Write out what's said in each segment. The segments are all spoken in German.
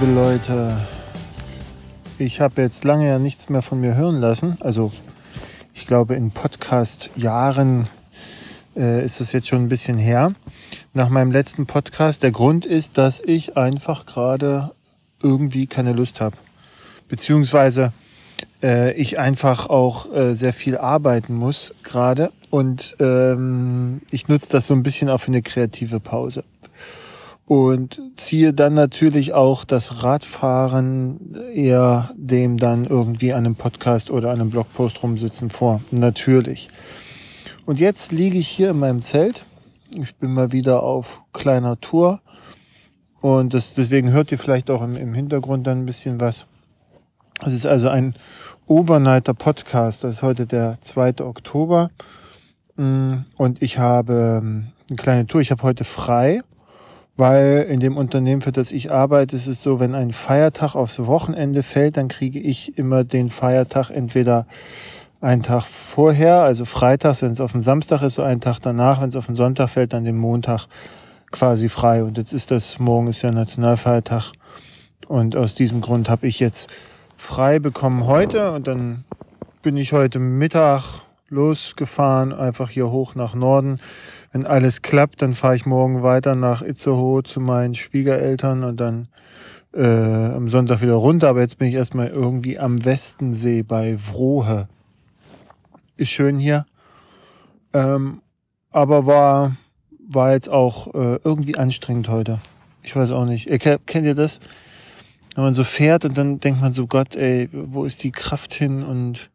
Liebe Leute, ich habe jetzt lange ja nichts mehr von mir hören lassen. Also, ich glaube, in Podcast-Jahren äh, ist es jetzt schon ein bisschen her. Nach meinem letzten Podcast. Der Grund ist, dass ich einfach gerade irgendwie keine Lust habe. Beziehungsweise äh, ich einfach auch äh, sehr viel arbeiten muss gerade. Und ähm, ich nutze das so ein bisschen auch für eine kreative Pause und ziehe dann natürlich auch das Radfahren eher dem dann irgendwie an einem Podcast oder an einem Blogpost rumsitzen vor. Natürlich. Und jetzt liege ich hier in meinem Zelt. Ich bin mal wieder auf kleiner Tour. Und das, deswegen hört ihr vielleicht auch im, im Hintergrund dann ein bisschen was. Es ist also ein Overnighter Podcast. Das ist heute der 2. Oktober. Mm, und ich habe ähm, eine kleine Tour. Ich habe heute frei weil in dem Unternehmen, für das ich arbeite, ist es so, wenn ein Feiertag aufs Wochenende fällt, dann kriege ich immer den Feiertag entweder einen Tag vorher, also freitags, wenn es auf den Samstag ist, so einen Tag danach, wenn es auf den Sonntag fällt, dann den Montag quasi frei. Und jetzt ist das, morgen ist ja Nationalfeiertag. Und aus diesem Grund habe ich jetzt frei bekommen heute und dann bin ich heute Mittag losgefahren, einfach hier hoch nach Norden wenn alles klappt, dann fahre ich morgen weiter nach Itzehoe zu meinen Schwiegereltern und dann äh, am Sonntag wieder runter. Aber jetzt bin ich erstmal irgendwie am Westensee bei Vrohe. Ist schön hier. Ähm, aber war, war jetzt auch äh, irgendwie anstrengend heute. Ich weiß auch nicht. Kennt ihr das? Wenn man so fährt und dann denkt man so, Gott, ey, wo ist die Kraft hin? Und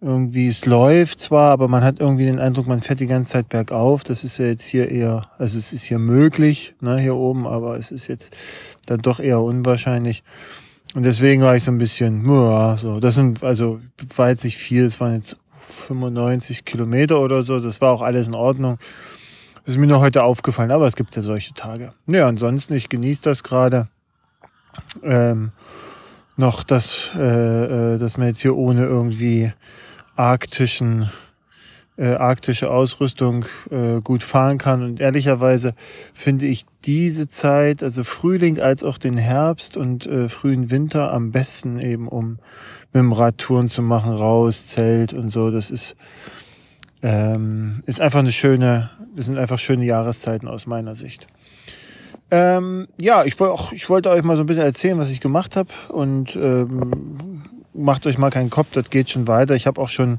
irgendwie, es läuft zwar, aber man hat irgendwie den Eindruck, man fährt die ganze Zeit bergauf. Das ist ja jetzt hier eher, also es ist hier möglich, ne, hier oben, aber es ist jetzt dann doch eher unwahrscheinlich. Und deswegen war ich so ein bisschen, ja, so, das sind, also war jetzt nicht viel, es waren jetzt 95 Kilometer oder so, das war auch alles in Ordnung. Das ist mir noch heute aufgefallen, aber es gibt ja solche Tage. Ja, ansonsten, ich genieße das gerade. Ähm, noch, dass, äh, äh dass man jetzt hier ohne irgendwie arktischen äh, arktische Ausrüstung äh, gut fahren kann. Und ehrlicherweise finde ich diese Zeit, also Frühling als auch den Herbst und äh, frühen Winter am besten eben, um mit dem Rad Touren zu machen, raus, Zelt und so. Das ist, ähm, ist einfach eine schöne, das sind einfach schöne Jahreszeiten aus meiner Sicht. Ähm, ja, ich, auch, ich wollte euch mal so ein bisschen erzählen, was ich gemacht habe und ähm, macht euch mal keinen Kopf, das geht schon weiter. Ich habe auch schon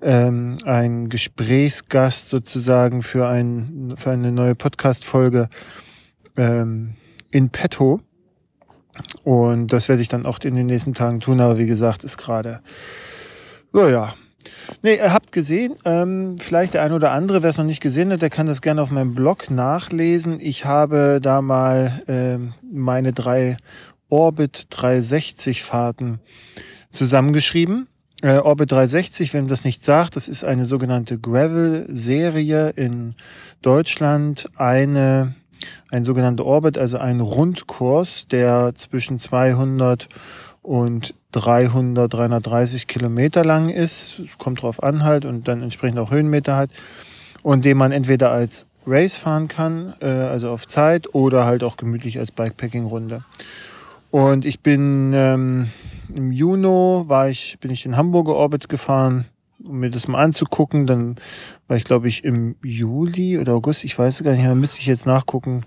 ähm, einen Gesprächsgast sozusagen für, ein, für eine neue Podcast-Folge ähm, in petto. Und das werde ich dann auch in den nächsten Tagen tun, aber wie gesagt, ist gerade, so ja. Nee, ihr habt gesehen, ähm, vielleicht der ein oder andere, wer es noch nicht gesehen hat, der kann das gerne auf meinem Blog nachlesen. Ich habe da mal ähm, meine drei Orbit 360 Fahrten zusammengeschrieben. Äh, Orbit 360, wenn das nicht sagt, das ist eine sogenannte Gravel-Serie in Deutschland. Eine, ein sogenannter Orbit, also ein Rundkurs, der zwischen 200 und 300, 330 Kilometer lang ist. Kommt drauf an halt und dann entsprechend auch Höhenmeter hat. Und den man entweder als Race fahren kann, äh, also auf Zeit, oder halt auch gemütlich als Bikepacking-Runde. Und ich bin ähm, im Juni war ich, bin ich in Hamburger Orbit gefahren, um mir das mal anzugucken. Dann war ich, glaube ich, im Juli oder August, ich weiß gar nicht mehr, müsste ich jetzt nachgucken,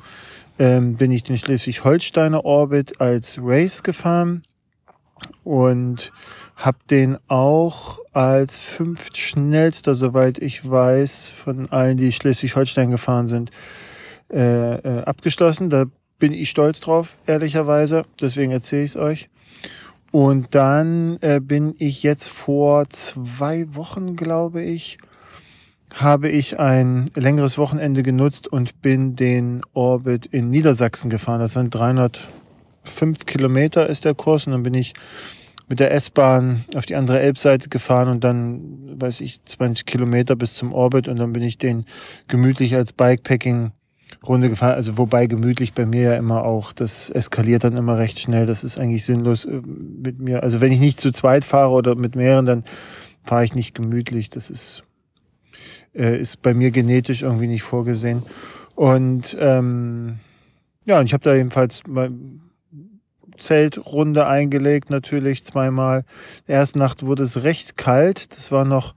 ähm, bin ich den Schleswig-Holsteiner Orbit als Race gefahren und habe den auch als fünftschnellster, soweit ich weiß, von allen, die Schleswig-Holstein gefahren sind, äh, äh, abgeschlossen. Da bin ich stolz drauf, ehrlicherweise. Deswegen erzähle ich es euch. Und dann äh, bin ich jetzt vor zwei Wochen, glaube ich, habe ich ein längeres Wochenende genutzt und bin den Orbit in Niedersachsen gefahren. Das sind 305 Kilometer ist der Kurs und dann bin ich mit der S-Bahn auf die andere Elbseite gefahren und dann, weiß ich, 20 Kilometer bis zum Orbit und dann bin ich den gemütlich als Bikepacking Runde gefahren. Also wobei gemütlich bei mir ja immer auch, das eskaliert dann immer recht schnell. Das ist eigentlich sinnlos äh, mit mir. Also wenn ich nicht zu zweit fahre oder mit mehreren, dann fahre ich nicht gemütlich. Das ist, äh, ist bei mir genetisch irgendwie nicht vorgesehen. Und ähm, ja, und ich habe da jedenfalls mal Zeltrunde eingelegt, natürlich zweimal. Erste Nacht wurde es recht kalt. Das war noch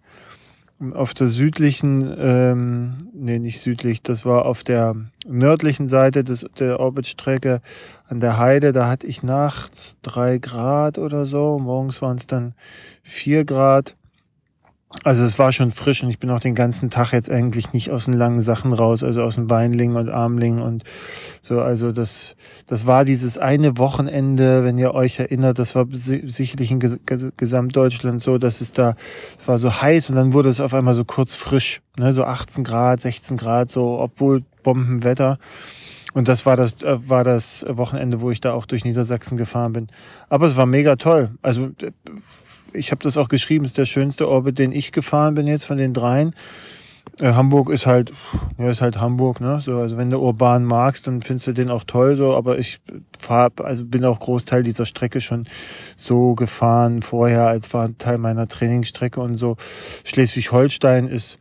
auf der südlichen, ähm, nee, nicht südlich, das war auf der nördlichen Seite des, der Orbitstrecke an der Heide. Da hatte ich nachts drei Grad oder so. Morgens waren es dann vier Grad. Also es war schon frisch und ich bin auch den ganzen Tag jetzt eigentlich nicht aus den langen Sachen raus, also aus dem Beinling und Armling und so. Also das, das war dieses eine Wochenende, wenn ihr euch erinnert, das war sicherlich in Gesamtdeutschland so, dass es da es war so heiß und dann wurde es auf einmal so kurz frisch, ne, so 18 Grad, 16 Grad, so obwohl Bombenwetter. Und das war das, äh, war das Wochenende, wo ich da auch durch Niedersachsen gefahren bin. Aber es war mega toll. Also ich habe das auch geschrieben, ist der schönste Orbit, den ich gefahren bin jetzt von den dreien. Äh, Hamburg ist halt, ja, ist halt Hamburg, ne? So, also wenn du urban magst, dann findest du den auch toll, so, aber ich fahr, also bin auch Großteil dieser Strecke schon so gefahren vorher, als war Teil meiner Trainingsstrecke und so. Schleswig-Holstein ist,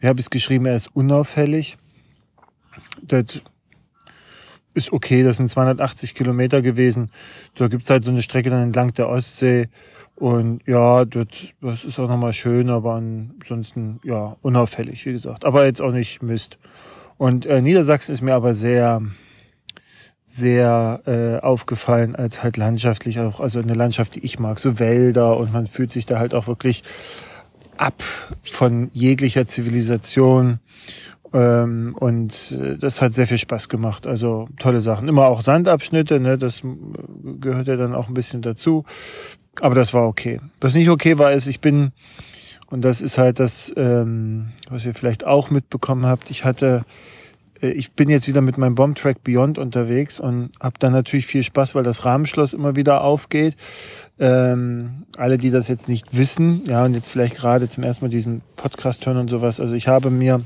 wie habe ich es geschrieben, er ist unauffällig. Das ist okay, das sind 280 Kilometer gewesen. Da gibt's halt so eine Strecke dann entlang der Ostsee. Und ja, das, das ist auch nochmal schön, aber ansonsten ja unauffällig, wie gesagt. Aber jetzt auch nicht Mist. Und äh, Niedersachsen ist mir aber sehr, sehr äh, aufgefallen als halt landschaftlich auch, also eine Landschaft, die ich mag, so Wälder und man fühlt sich da halt auch wirklich ab von jeglicher Zivilisation. Ähm, und äh, das hat sehr viel Spaß gemacht. Also tolle Sachen. Immer auch Sandabschnitte, ne? das gehört ja dann auch ein bisschen dazu. Aber das war okay. Was nicht okay war, ist, ich bin, und das ist halt das, ähm, was ihr vielleicht auch mitbekommen habt, ich hatte, äh, ich bin jetzt wieder mit meinem Bombtrack Beyond unterwegs und habe dann natürlich viel Spaß, weil das Rahmenschloss immer wieder aufgeht. Ähm, alle, die das jetzt nicht wissen, ja, und jetzt vielleicht gerade zum ersten Mal diesen Podcast hören und sowas, also ich habe mir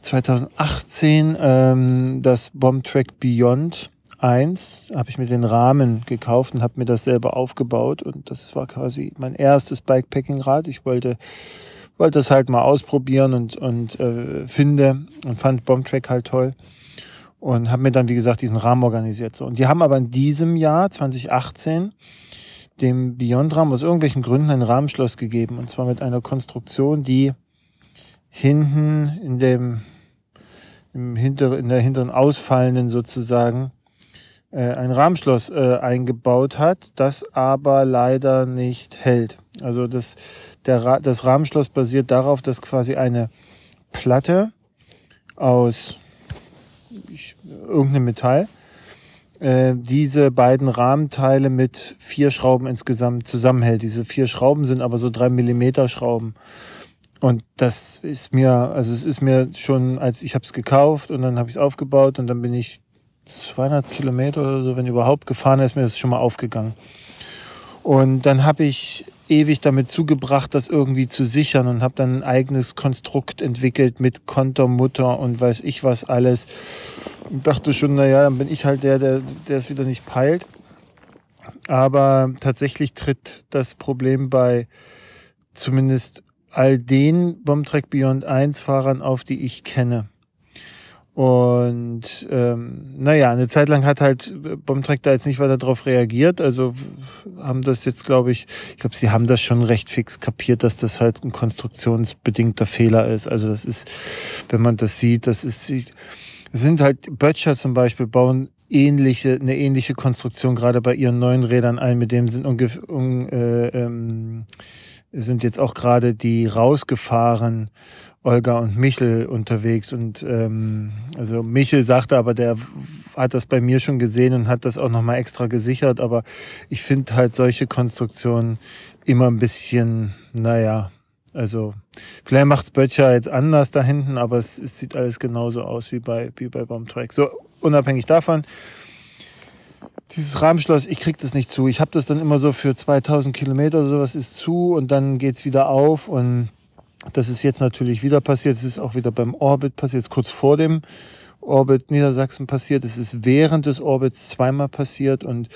2018 ähm, das Bombtrack Beyond 1 habe ich mir den Rahmen gekauft und habe mir das selber aufgebaut. Und das war quasi mein erstes Bikepacking-Rad. Ich wollte, wollte das halt mal ausprobieren und, und äh, finde und fand Bombtrack halt toll. Und habe mir dann, wie gesagt, diesen Rahmen organisiert. So. Und die haben aber in diesem Jahr, 2018, dem Beyond Rahmen aus irgendwelchen Gründen ein Rahmenschloss gegeben. Und zwar mit einer Konstruktion, die hinten in dem im hinter, in der hinteren Ausfallenden sozusagen äh, ein Rahmenschloss äh, eingebaut hat, das aber leider nicht hält. Also das, der das Rahmenschloss basiert darauf, dass quasi eine Platte aus irgendeinem Metall äh, diese beiden Rahmenteile mit vier Schrauben insgesamt zusammenhält. Diese vier Schrauben sind aber so drei Millimeter Schrauben. Und das ist mir, also es ist mir schon, als ich habe es gekauft und dann habe ich es aufgebaut und dann bin ich 200 Kilometer oder so, wenn überhaupt gefahren ist, mir das schon mal aufgegangen. Und dann habe ich ewig damit zugebracht, das irgendwie zu sichern und habe dann ein eigenes Konstrukt entwickelt mit Kontermutter und weiß ich was alles. Und dachte schon, naja, dann bin ich halt der, der, der es wieder nicht peilt. Aber tatsächlich tritt das Problem bei zumindest all den Bombtrack Beyond 1 Fahrern auf, die ich kenne. Und ähm, naja, eine Zeit lang hat halt Bombtrack da jetzt nicht weiter darauf reagiert. Also haben das jetzt, glaube ich, ich glaube, sie haben das schon recht fix kapiert, dass das halt ein konstruktionsbedingter Fehler ist. Also das ist, wenn man das sieht, das ist, sind halt Böttcher zum Beispiel bauen ähnliche, eine ähnliche Konstruktion gerade bei ihren neuen Rädern ein, mit dem sind ungefähr, un, äh, ähm, sind jetzt auch gerade die rausgefahren, Olga und Michel unterwegs. Und ähm, also Michel sagte aber, der hat das bei mir schon gesehen und hat das auch nochmal extra gesichert. Aber ich finde halt solche Konstruktionen immer ein bisschen, naja, also vielleicht macht's Böttcher jetzt anders da hinten, aber es, es, sieht alles genauso aus wie bei, wie bei Baumtrack. So, unabhängig davon, dieses Rahmenschloss, ich krieg das nicht zu. Ich habe das dann immer so für 2000 Kilometer oder sowas ist zu und dann geht's wieder auf und das ist jetzt natürlich wieder passiert. Es ist auch wieder beim Orbit passiert, jetzt kurz vor dem Orbit Niedersachsen passiert. Es ist während des Orbits zweimal passiert und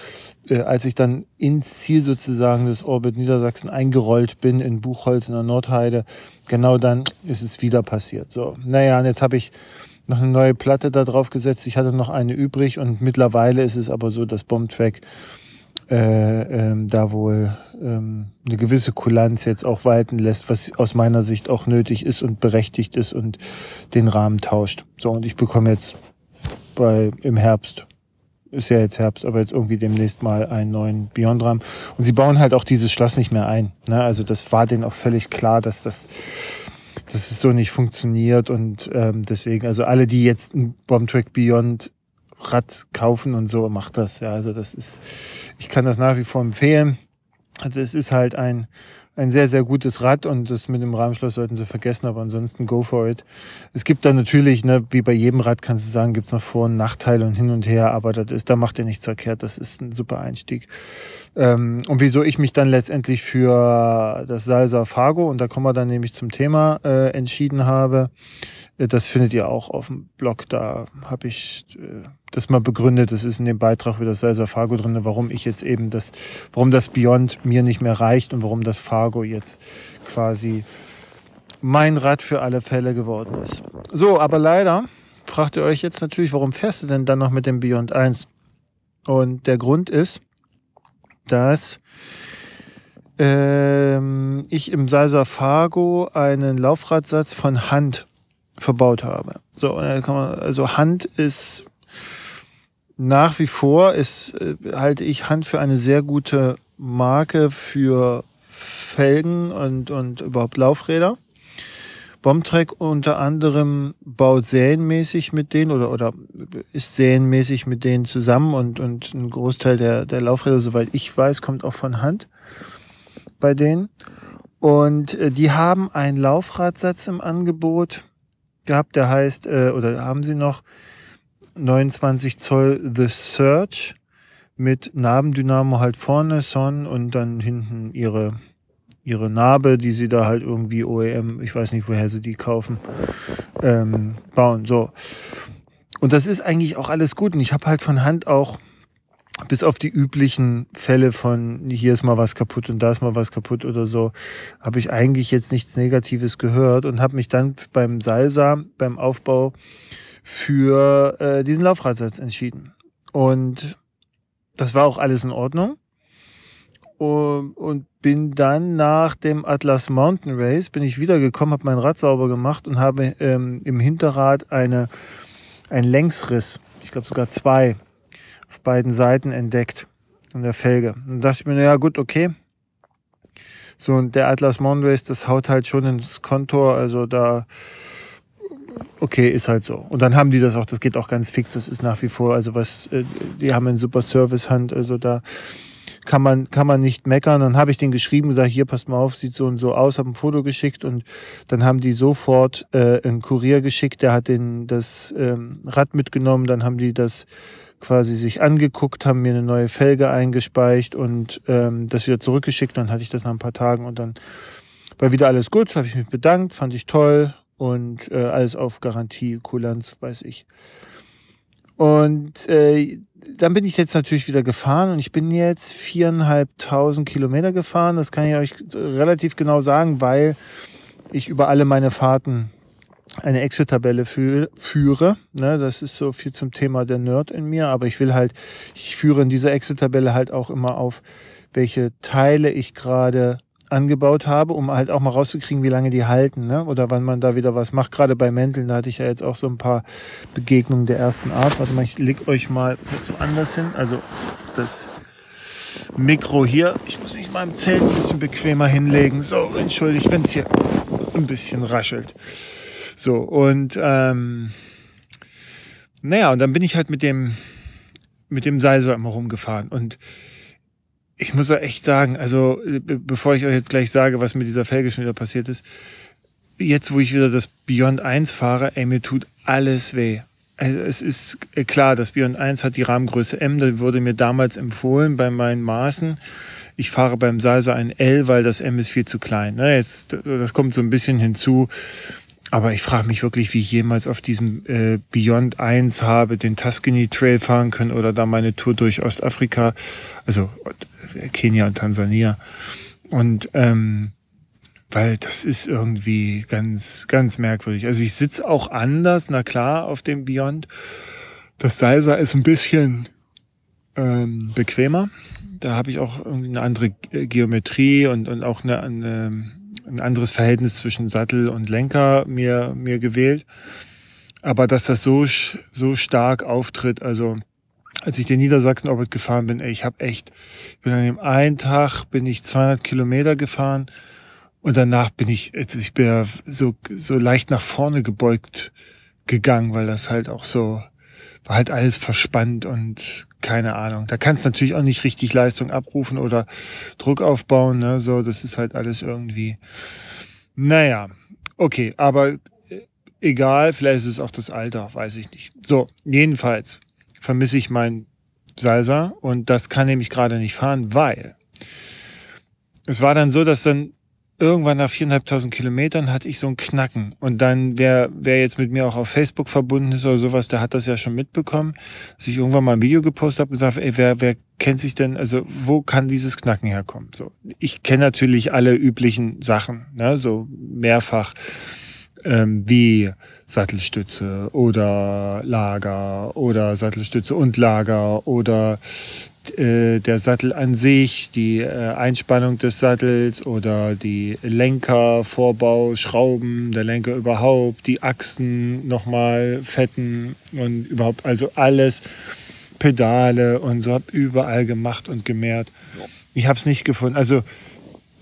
äh, als ich dann ins Ziel sozusagen des Orbit Niedersachsen eingerollt bin in Buchholz in der Nordheide, genau dann ist es wieder passiert. So, naja, und jetzt habe ich noch eine neue Platte da drauf gesetzt. Ich hatte noch eine übrig und mittlerweile ist es aber so, dass Bombtrack äh, ähm, da wohl ähm, eine gewisse Kulanz jetzt auch walten lässt, was aus meiner Sicht auch nötig ist und berechtigt ist und den Rahmen tauscht. So, und ich bekomme jetzt bei, im Herbst, ist ja jetzt Herbst, aber jetzt irgendwie demnächst mal einen neuen Beyond-Rahmen. Und sie bauen halt auch dieses Schloss nicht mehr ein. Ne? Also das war denen auch völlig klar, dass das dass es so nicht funktioniert und ähm, deswegen, also alle, die jetzt ein Bombtrack Beyond Rad kaufen und so, macht das. Ja, also das ist, ich kann das nach wie vor empfehlen. Also es ist halt ein, ein sehr, sehr gutes Rad und das mit dem Rahmenschloss sollten Sie vergessen, aber ansonsten go for it. Es gibt da natürlich, ne, wie bei jedem Rad kannst du sagen, gibt's noch Vor- und Nachteile und hin und her, aber das ist, da macht ihr nichts verkehrt. Das ist ein super Einstieg. Ähm, und wieso ich mich dann letztendlich für das Salsa Fargo, und da kommen wir dann nämlich zum Thema, äh, entschieden habe, äh, das findet ihr auch auf dem Blog. Da habe ich äh, das mal begründet. Das ist in dem Beitrag über das Salsa Fargo drin, warum ich jetzt eben das, warum das Beyond mir nicht mehr reicht und warum das Fargo jetzt quasi mein Rad für alle Fälle geworden ist. So, aber leider fragt ihr euch jetzt natürlich, warum fährst du denn dann noch mit dem Beyond 1? Und der Grund ist, dass ähm, ich im Salsa Fargo einen Laufradsatz von Hand verbaut habe. So, also Hand ist nach wie vor, ist, äh, halte ich Hand für eine sehr gute Marke für Felgen und, und überhaupt Laufräder. Bombtrack unter anderem baut serienmäßig mit denen oder, oder ist serienmäßig mit denen zusammen und, und ein Großteil der, der Laufräder, soweit ich weiß, kommt auch von Hand bei denen. Und äh, die haben einen Laufradsatz im Angebot, gehabt, der heißt, äh, oder haben sie noch 29 Zoll The Search mit Nabendynamo halt vorne, Son und dann hinten ihre, ihre Narbe, die sie da halt irgendwie OEM, ich weiß nicht, woher sie die kaufen, ähm, bauen. So. Und das ist eigentlich auch alles gut. Und ich habe halt von Hand auch bis auf die üblichen Fälle von hier ist mal was kaputt und da ist mal was kaputt oder so, habe ich eigentlich jetzt nichts Negatives gehört und habe mich dann beim Salsa, beim Aufbau für äh, diesen Laufradsatz entschieden. Und das war auch alles in Ordnung. Und bin dann nach dem Atlas Mountain Race, bin ich wiedergekommen, habe mein Rad sauber gemacht und habe ähm, im Hinterrad eine, einen Längsriss, ich glaube sogar zwei, auf beiden Seiten entdeckt in der Felge. Und dachte ich mir, naja, gut, okay. So, und der Atlas Mondrace, das haut halt schon ins Kontor, also da, okay, ist halt so. Und dann haben die das auch, das geht auch ganz fix, das ist nach wie vor, also was, äh, die haben einen super Service-Hand, also da kann man, kann man nicht meckern. Dann habe ich den geschrieben, gesagt, hier, passt mal auf, sieht so und so aus, habe ein Foto geschickt und dann haben die sofort äh, einen Kurier geschickt, der hat den, das ähm, Rad mitgenommen, dann haben die das quasi sich angeguckt, haben mir eine neue Felge eingespeicht und ähm, das wieder zurückgeschickt. Dann hatte ich das nach ein paar Tagen und dann war wieder alles gut, habe ich mich bedankt, fand ich toll und äh, alles auf Garantie, Kulanz, weiß ich. Und äh, dann bin ich jetzt natürlich wieder gefahren und ich bin jetzt viereinhalbtausend Kilometer gefahren. Das kann ich euch relativ genau sagen, weil ich über alle meine Fahrten eine Excel-Tabelle fü führe. Ne, das ist so viel zum Thema der Nerd in mir, aber ich will halt, ich führe in dieser Excel-Tabelle halt auch immer auf, welche Teile ich gerade angebaut habe, um halt auch mal rauszukriegen, wie lange die halten, ne? oder wann man da wieder was macht. Gerade bei Mänteln, da hatte ich ja jetzt auch so ein paar Begegnungen der ersten Art. Warte mal, ich leg euch mal so anders hin. Also das Mikro hier. Ich muss mich mal im Zelt ein bisschen bequemer hinlegen. So, entschuldigt, wenn es hier ein bisschen raschelt. So, und ähm, naja, und dann bin ich halt mit dem, mit dem Seil so immer rumgefahren. Und ich muss ja echt sagen, also bevor ich euch jetzt gleich sage, was mit dieser Felge schon wieder passiert ist, jetzt wo ich wieder das Beyond 1 fahre, ey, mir tut alles weh. Also es ist äh, klar, das Beyond 1 hat die Rahmengröße M, da wurde mir damals empfohlen bei meinen Maßen. Ich fahre beim Salsa ein L, weil das M ist viel zu klein. Ne? Jetzt, das kommt so ein bisschen hinzu. Aber ich frage mich wirklich, wie ich jemals auf diesem äh, Beyond 1 habe, den Tuscany Trail fahren können oder da meine Tour durch Ostafrika, also äh, Kenia und Tansania. Und ähm, weil das ist irgendwie ganz, ganz merkwürdig. Also ich sitze auch anders, na klar, auf dem Beyond. Das Salsa ist ein bisschen ähm, bequemer. Da habe ich auch irgendwie eine andere Geometrie und, und auch eine, eine, ein anderes Verhältnis zwischen Sattel und Lenker mir, mir gewählt. Aber dass das so, so stark auftritt, also als ich den Niedersachsen-Orbit gefahren bin, ey, ich habe echt, ich bin an dem einen Tag bin ich 200 Kilometer gefahren und danach bin ich, ich bin ja so, so leicht nach vorne gebeugt gegangen, weil das halt auch so, war halt alles verspannt und keine Ahnung. Da kannst du natürlich auch nicht richtig Leistung abrufen oder Druck aufbauen, ne, so, das ist halt alles irgendwie, naja, okay, aber egal, vielleicht ist es auch das Alter, weiß ich nicht. So, jedenfalls vermisse ich mein Salsa und das kann nämlich gerade nicht fahren, weil es war dann so, dass dann irgendwann nach viereinhalbtausend Kilometern hatte ich so ein Knacken. Und dann, wer, wer jetzt mit mir auch auf Facebook verbunden ist oder sowas, der hat das ja schon mitbekommen, dass ich irgendwann mal ein Video gepostet habe und gesagt, ey, wer, wer kennt sich denn, also wo kann dieses Knacken herkommen? So, ich kenne natürlich alle üblichen Sachen, ne, so mehrfach ähm, wie Sattelstütze oder Lager oder Sattelstütze und Lager oder äh, der Sattel an sich, die äh, Einspannung des Sattels oder die Lenker, Vorbau, Schrauben, der Lenker überhaupt, die Achsen nochmal fetten und überhaupt, also alles, Pedale und so, habe überall gemacht und gemehrt. Ich habe es nicht gefunden. Also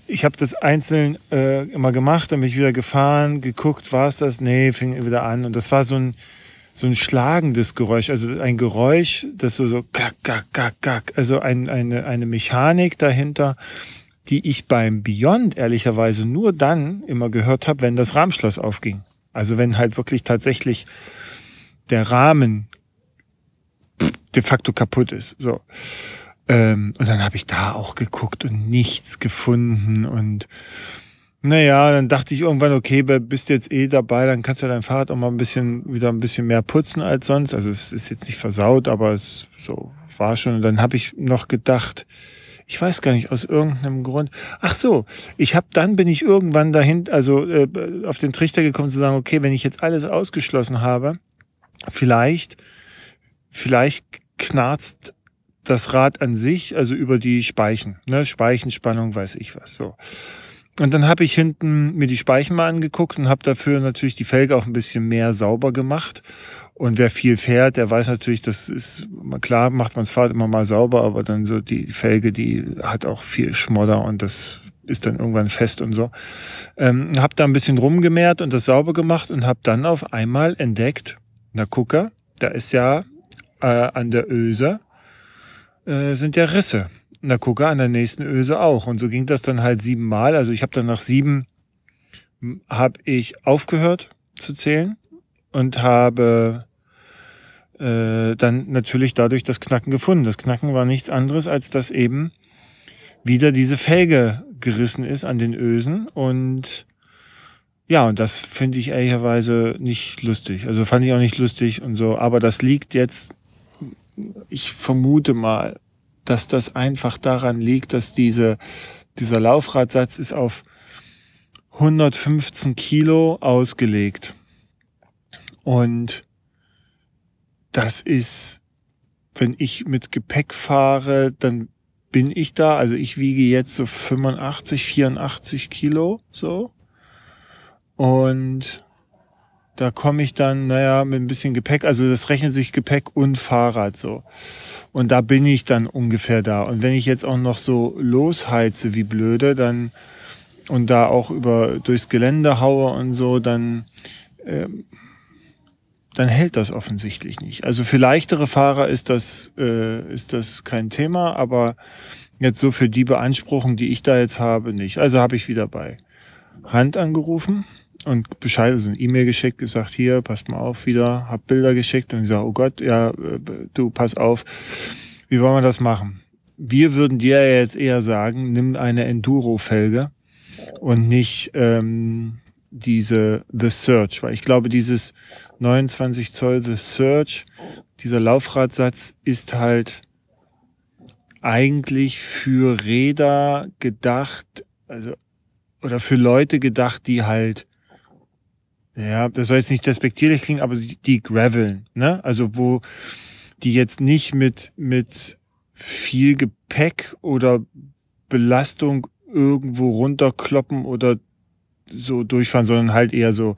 ich habe das einzeln äh, immer gemacht, dann bin ich wieder gefahren, geguckt, war es das? Nee, fing wieder an. Und das war so ein, so ein schlagendes Geräusch, also ein Geräusch, das so, so kack, kack, kack, kack, also ein, eine, eine Mechanik dahinter, die ich beim Beyond ehrlicherweise nur dann immer gehört habe, wenn das Rahmenschloss aufging. Also wenn halt wirklich tatsächlich der Rahmen de facto kaputt ist. So. Ähm, und dann habe ich da auch geguckt und nichts gefunden. Und naja, dann dachte ich irgendwann, okay, bist jetzt eh dabei, dann kannst du dein Fahrrad auch mal ein bisschen wieder ein bisschen mehr putzen als sonst. Also es ist jetzt nicht versaut, aber es so war schon. Und dann habe ich noch gedacht, ich weiß gar nicht, aus irgendeinem Grund. Ach so, ich habe dann bin ich irgendwann dahin, also äh, auf den Trichter gekommen zu sagen, okay, wenn ich jetzt alles ausgeschlossen habe, vielleicht, vielleicht knarzt das Rad an sich, also über die Speichen, ne, Speichenspannung, weiß ich was, so. Und dann habe ich hinten mir die Speichen mal angeguckt und habe dafür natürlich die Felge auch ein bisschen mehr sauber gemacht. Und wer viel fährt, der weiß natürlich, das ist klar, macht man das Fahrrad immer mal sauber, aber dann so die Felge, die hat auch viel Schmodder und das ist dann irgendwann fest und so. Ähm, habe da ein bisschen rumgemehrt und das sauber gemacht und habe dann auf einmal entdeckt, na gucke, da ist ja äh, an der Öse äh, sind ja Risse. Na gucke, an der nächsten Öse auch. Und so ging das dann halt siebenmal. Also ich habe dann nach sieben habe ich aufgehört zu zählen und habe äh, dann natürlich dadurch das Knacken gefunden. Das Knacken war nichts anderes, als dass eben wieder diese Felge gerissen ist an den Ösen und ja, und das finde ich ehrlicherweise nicht lustig. Also fand ich auch nicht lustig und so. Aber das liegt jetzt ich vermute mal, dass das einfach daran liegt, dass diese, dieser Laufradsatz ist auf 115 Kilo ausgelegt. Und das ist, wenn ich mit Gepäck fahre, dann bin ich da. Also ich wiege jetzt so 85, 84 Kilo, so. Und da komme ich dann, naja, mit ein bisschen Gepäck, also das rechnet sich Gepäck und Fahrrad so. Und da bin ich dann ungefähr da. Und wenn ich jetzt auch noch so losheize wie blöde, dann und da auch über durchs Gelände haue und so, dann ähm, dann hält das offensichtlich nicht. Also für leichtere Fahrer ist das äh, ist das kein Thema, aber jetzt so für die Beanspruchung, die ich da jetzt habe, nicht. Also habe ich wieder bei Hand angerufen und Bescheid, also eine E-Mail geschickt, gesagt, hier, passt mal auf wieder, hab Bilder geschickt und gesagt, oh Gott, ja, äh, du, pass auf, wie wollen wir das machen? Wir würden dir jetzt eher sagen, nimm eine Enduro-Felge und nicht ähm, diese The Search, weil ich glaube, dieses 29 Zoll The Search, dieser Laufradsatz ist halt eigentlich für Räder gedacht, also oder für Leute gedacht, die halt, ja, das soll jetzt nicht despektierlich klingen, aber die, graveln, ne? Also wo die jetzt nicht mit, mit viel Gepäck oder Belastung irgendwo runterkloppen oder so durchfahren, sondern halt eher so,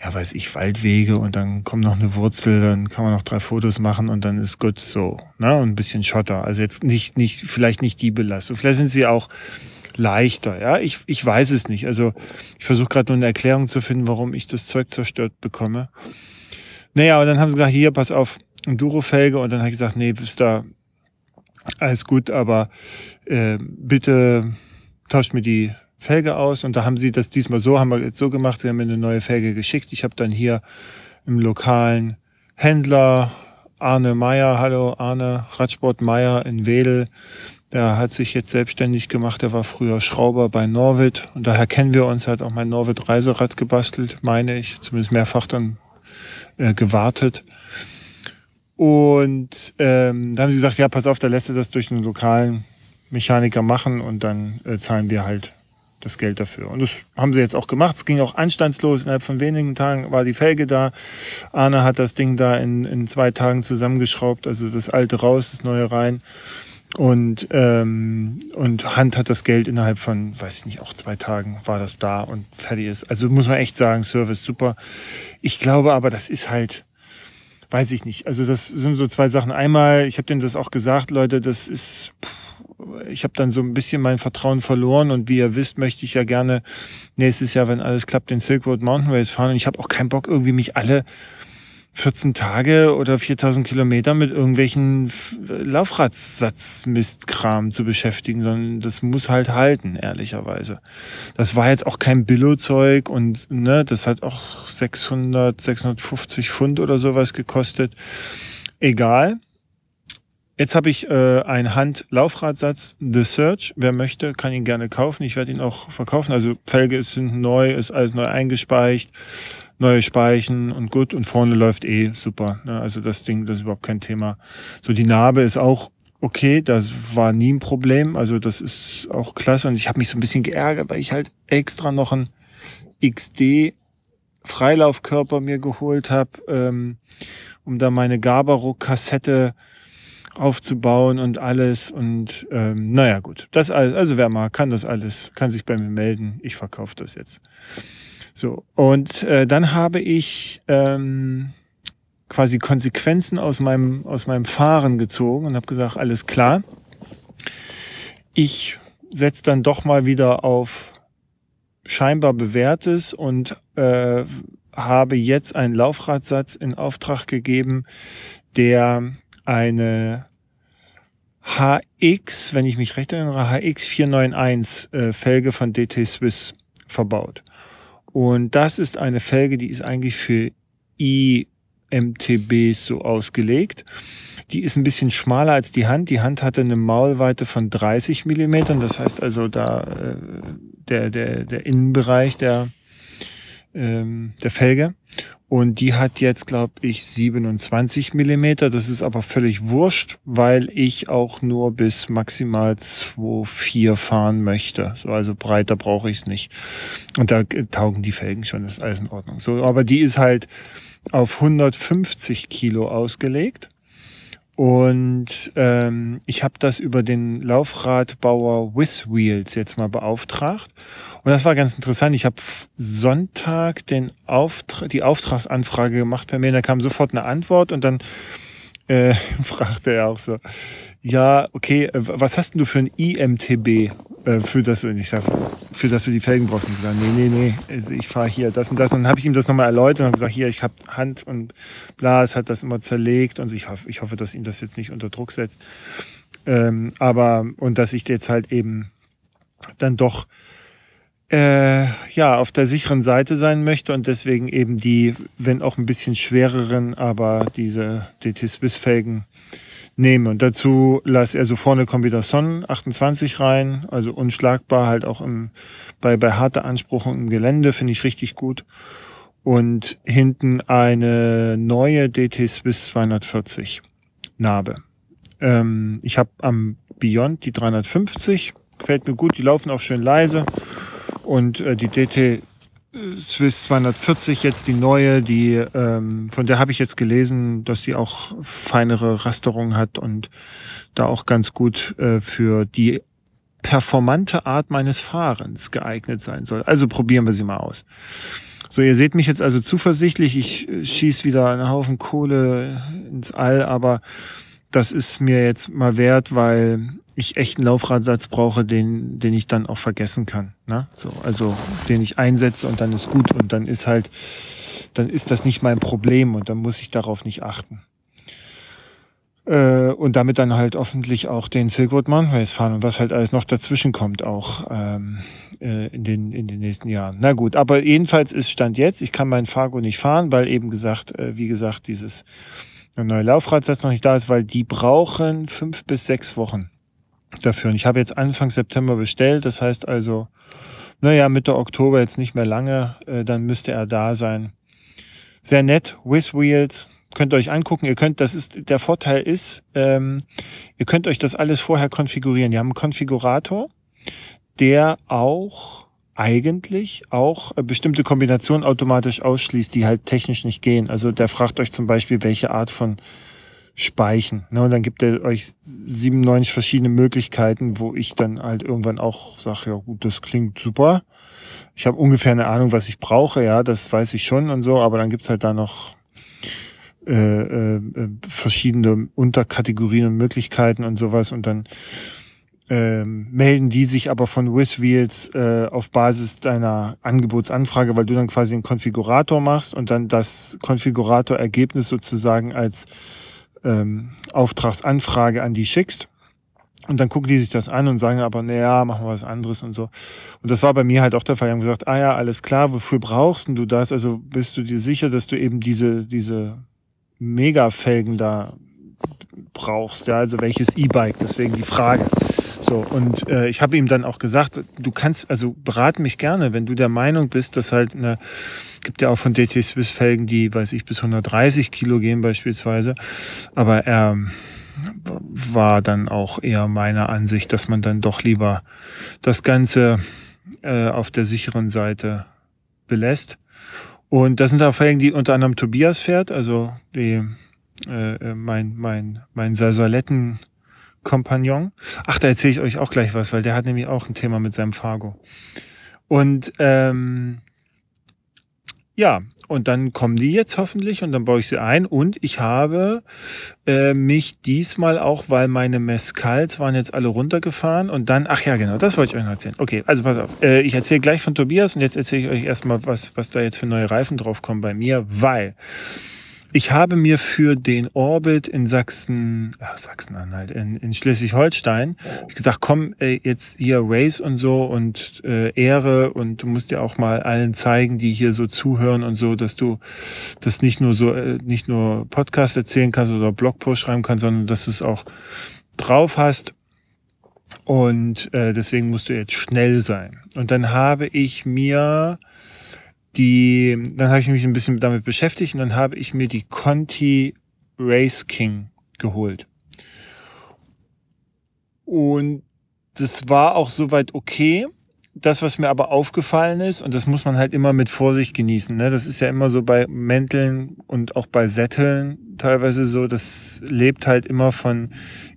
ja, weiß ich, Waldwege und dann kommt noch eine Wurzel, dann kann man noch drei Fotos machen und dann ist gut so, ne? Und ein bisschen Schotter. Also jetzt nicht, nicht, vielleicht nicht die Belastung. Vielleicht sind sie auch leichter, ja. Ich, ich weiß es nicht. Also ich versuche gerade nur eine Erklärung zu finden, warum ich das Zeug zerstört bekomme. Naja, und dann haben sie gesagt, hier, pass auf, Enduro-Felge und dann habe ich gesagt, nee, ist da alles gut, aber äh, bitte tauscht mir die Felge aus und da haben sie das diesmal so, haben wir jetzt so gemacht, sie haben mir eine neue Felge geschickt. Ich habe dann hier im lokalen Händler Arne Meyer, hallo Arne, Radsport Meyer in Wedel, der hat sich jetzt selbstständig gemacht, der war früher Schrauber bei Norwid und daher kennen wir uns, hat auch mein Norwid Reiserad gebastelt, meine ich, zumindest mehrfach dann äh, gewartet. Und ähm, da haben sie gesagt, ja, pass auf, da lässt du das durch einen lokalen Mechaniker machen und dann äh, zahlen wir halt das Geld dafür. Und das haben sie jetzt auch gemacht. Es ging auch anstandslos. Innerhalb von wenigen Tagen war die Felge da. Arne hat das Ding da in, in zwei Tagen zusammengeschraubt. Also das alte raus, das neue rein. Und, ähm, und Hand hat das Geld innerhalb von, weiß ich nicht, auch zwei Tagen war das da und fertig ist. Also muss man echt sagen, Service super. Ich glaube aber, das ist halt, weiß ich nicht. Also das sind so zwei Sachen. Einmal, ich habe denen das auch gesagt, Leute, das ist... Ich habe dann so ein bisschen mein Vertrauen verloren und wie ihr wisst, möchte ich ja gerne nächstes Jahr, wenn alles klappt, den Silk Road Mountain Race fahren und ich habe auch keinen Bock, irgendwie mich alle 14 Tage oder 4000 Kilometer mit irgendwelchen Laufradsatzmistkram zu beschäftigen, sondern das muss halt halten, ehrlicherweise. Das war jetzt auch kein Billo-Zeug und ne, das hat auch 600, 650 Pfund oder sowas gekostet. Egal. Jetzt habe ich äh, einen Hand-Laufradsatz, The Search. Wer möchte, kann ihn gerne kaufen. Ich werde ihn auch verkaufen. Also Felge ist neu, ist alles neu eingespeicht, neue Speichen und gut. Und vorne läuft eh super. Ne? Also das Ding, das ist überhaupt kein Thema. So die Narbe ist auch okay, das war nie ein Problem. Also das ist auch klasse. Und ich habe mich so ein bisschen geärgert, weil ich halt extra noch ein XD Freilaufkörper mir geholt habe, ähm, um da meine Gabarow-Kassette aufzubauen und alles. Und ähm, naja, gut. Das alles, also wer mal kann das alles, kann sich bei mir melden. Ich verkaufe das jetzt. So, und äh, dann habe ich ähm, quasi Konsequenzen aus meinem, aus meinem Fahren gezogen und habe gesagt, alles klar. Ich setze dann doch mal wieder auf scheinbar bewährtes und äh, habe jetzt einen Laufradsatz in Auftrag gegeben, der eine HX, wenn ich mich recht erinnere, HX 491 äh, Felge von DT Swiss verbaut. Und das ist eine Felge, die ist eigentlich für IMTBs so ausgelegt. Die ist ein bisschen schmaler als die Hand. Die Hand hatte eine Maulweite von 30 Millimetern. Das heißt also, da äh, der, der, der Innenbereich der, ähm, der Felge. Und die hat jetzt, glaube ich, 27 Millimeter. Das ist aber völlig wurscht, weil ich auch nur bis maximal 2,4 fahren möchte. So, also breiter brauche ich es nicht. Und da taugen die Felgen schon, das ist alles in Ordnung. So, aber die ist halt auf 150 Kilo ausgelegt. Und ähm, ich habe das über den Laufradbauer Wiss Wheels jetzt mal beauftragt. Und das war ganz interessant. Ich habe Sonntag den Auftra die Auftragsanfrage gemacht per Mail. Da kam sofort eine Antwort und dann äh, fragte er auch so, ja, okay, äh, was hast denn du für ein IMTB, äh, für das, ich sag, für das du die Felgen brauchst? Und ich gesagt, nee, nee, nee, also ich fahre hier das und das. Und dann habe ich ihm das nochmal erläutert und habe gesagt, hier, ich habe Hand und Blas hat das immer zerlegt und ich hoffe, ich hoffe, dass ihn das jetzt nicht unter Druck setzt. Ähm, aber, und dass ich jetzt halt eben dann doch äh, ja, auf der sicheren Seite sein möchte und deswegen eben die, wenn auch ein bisschen schwereren, aber diese DT Swiss Felgen nehme. Und dazu lasse also vorne kommt wieder Son 28 rein, also unschlagbar halt auch im, bei, bei harter Anspruchung im Gelände, finde ich richtig gut. Und hinten eine neue DT Swiss 240 Narbe. Ähm, ich habe am Beyond die 350, gefällt mir gut, die laufen auch schön leise. Und äh, die DT Swiss 240 jetzt die neue, die ähm, von der habe ich jetzt gelesen, dass die auch feinere Rasterung hat und da auch ganz gut äh, für die performante Art meines Fahrens geeignet sein soll. Also probieren wir sie mal aus. So, ihr seht mich jetzt also zuversichtlich. Ich äh, schieß wieder einen Haufen Kohle ins All, aber das ist mir jetzt mal wert, weil ich echt einen Laufradsatz brauche, den, den ich dann auch vergessen kann. Ne? So, also den ich einsetze und dann ist gut und dann ist halt, dann ist das nicht mein Problem und dann muss ich darauf nicht achten. Äh, und damit dann halt hoffentlich auch den Silk Road Mountain Race fahren und was halt alles noch dazwischen kommt auch ähm, äh, in, den, in den nächsten Jahren. Na gut, aber jedenfalls ist Stand jetzt, ich kann meinen Fargo nicht fahren, weil eben gesagt, äh, wie gesagt, dieses neue Laufradsatz noch nicht da ist, weil die brauchen fünf bis sechs Wochen dafür. Und ich habe jetzt Anfang September bestellt, das heißt also, naja, Mitte Oktober jetzt nicht mehr lange, äh, dann müsste er da sein. Sehr nett, with Wheels, könnt ihr euch angucken. Ihr könnt, das ist, der Vorteil ist, ähm, ihr könnt euch das alles vorher konfigurieren. Die haben einen Konfigurator, der auch eigentlich auch äh, bestimmte Kombinationen automatisch ausschließt, die halt technisch nicht gehen. Also der fragt euch zum Beispiel, welche Art von Speichen. Ne? Und dann gibt er euch 97 verschiedene Möglichkeiten, wo ich dann halt irgendwann auch sage, ja gut, das klingt super. Ich habe ungefähr eine Ahnung, was ich brauche, ja, das weiß ich schon und so, aber dann gibt's halt da noch äh, äh, verschiedene Unterkategorien und Möglichkeiten und sowas und dann ähm, melden die sich aber von WizWheels äh, auf Basis deiner Angebotsanfrage, weil du dann quasi einen Konfigurator machst und dann das Konfiguratorergebnis sozusagen als ähm, Auftragsanfrage an die schickst. Und dann gucken die sich das an und sagen aber, naja, machen wir was anderes und so. Und das war bei mir halt auch der Fall. Die haben gesagt, ah ja, alles klar, wofür brauchst du das? Also bist du dir sicher, dass du eben diese, diese Mega-Felgen da brauchst? Ja, also welches E-Bike? Deswegen die Frage. So, und äh, ich habe ihm dann auch gesagt, du kannst, also berat mich gerne, wenn du der Meinung bist, dass halt eine, gibt ja auch von DT Swiss Felgen, die, weiß ich, bis 130 Kilo gehen beispielsweise. Aber er war dann auch eher meiner Ansicht, dass man dann doch lieber das Ganze äh, auf der sicheren Seite belässt. Und das sind auch Felgen, die unter anderem Tobias fährt, also die, äh, äh mein, mein, mein Sasaletten Kompagnon. Ach, da erzähle ich euch auch gleich was, weil der hat nämlich auch ein Thema mit seinem Fargo. Und ähm, ja, und dann kommen die jetzt hoffentlich und dann baue ich sie ein. Und ich habe äh, mich diesmal auch, weil meine Mescals waren jetzt alle runtergefahren und dann, ach ja, genau, das wollte ich euch noch erzählen. Okay, also pass auf. Äh, ich erzähle gleich von Tobias und jetzt erzähle ich euch erstmal, was, was da jetzt für neue Reifen drauf kommen bei mir, weil ich habe mir für den Orbit in Sachsen, ach, Sachsen-Anhalt, in, in Schleswig-Holstein, gesagt, komm, ey, jetzt hier Race und so und äh, Ehre und du musst ja auch mal allen zeigen, die hier so zuhören und so, dass du das nicht nur so, äh, nicht nur Podcast erzählen kannst oder Blogpost schreiben kannst, sondern dass du es auch drauf hast. Und äh, deswegen musst du jetzt schnell sein. Und dann habe ich mir die, dann habe ich mich ein bisschen damit beschäftigt und dann habe ich mir die Conti Race King geholt. Und das war auch soweit okay. Das, was mir aber aufgefallen ist, und das muss man halt immer mit Vorsicht genießen, ne? das ist ja immer so bei Mänteln und auch bei Sätteln teilweise so, das lebt halt immer von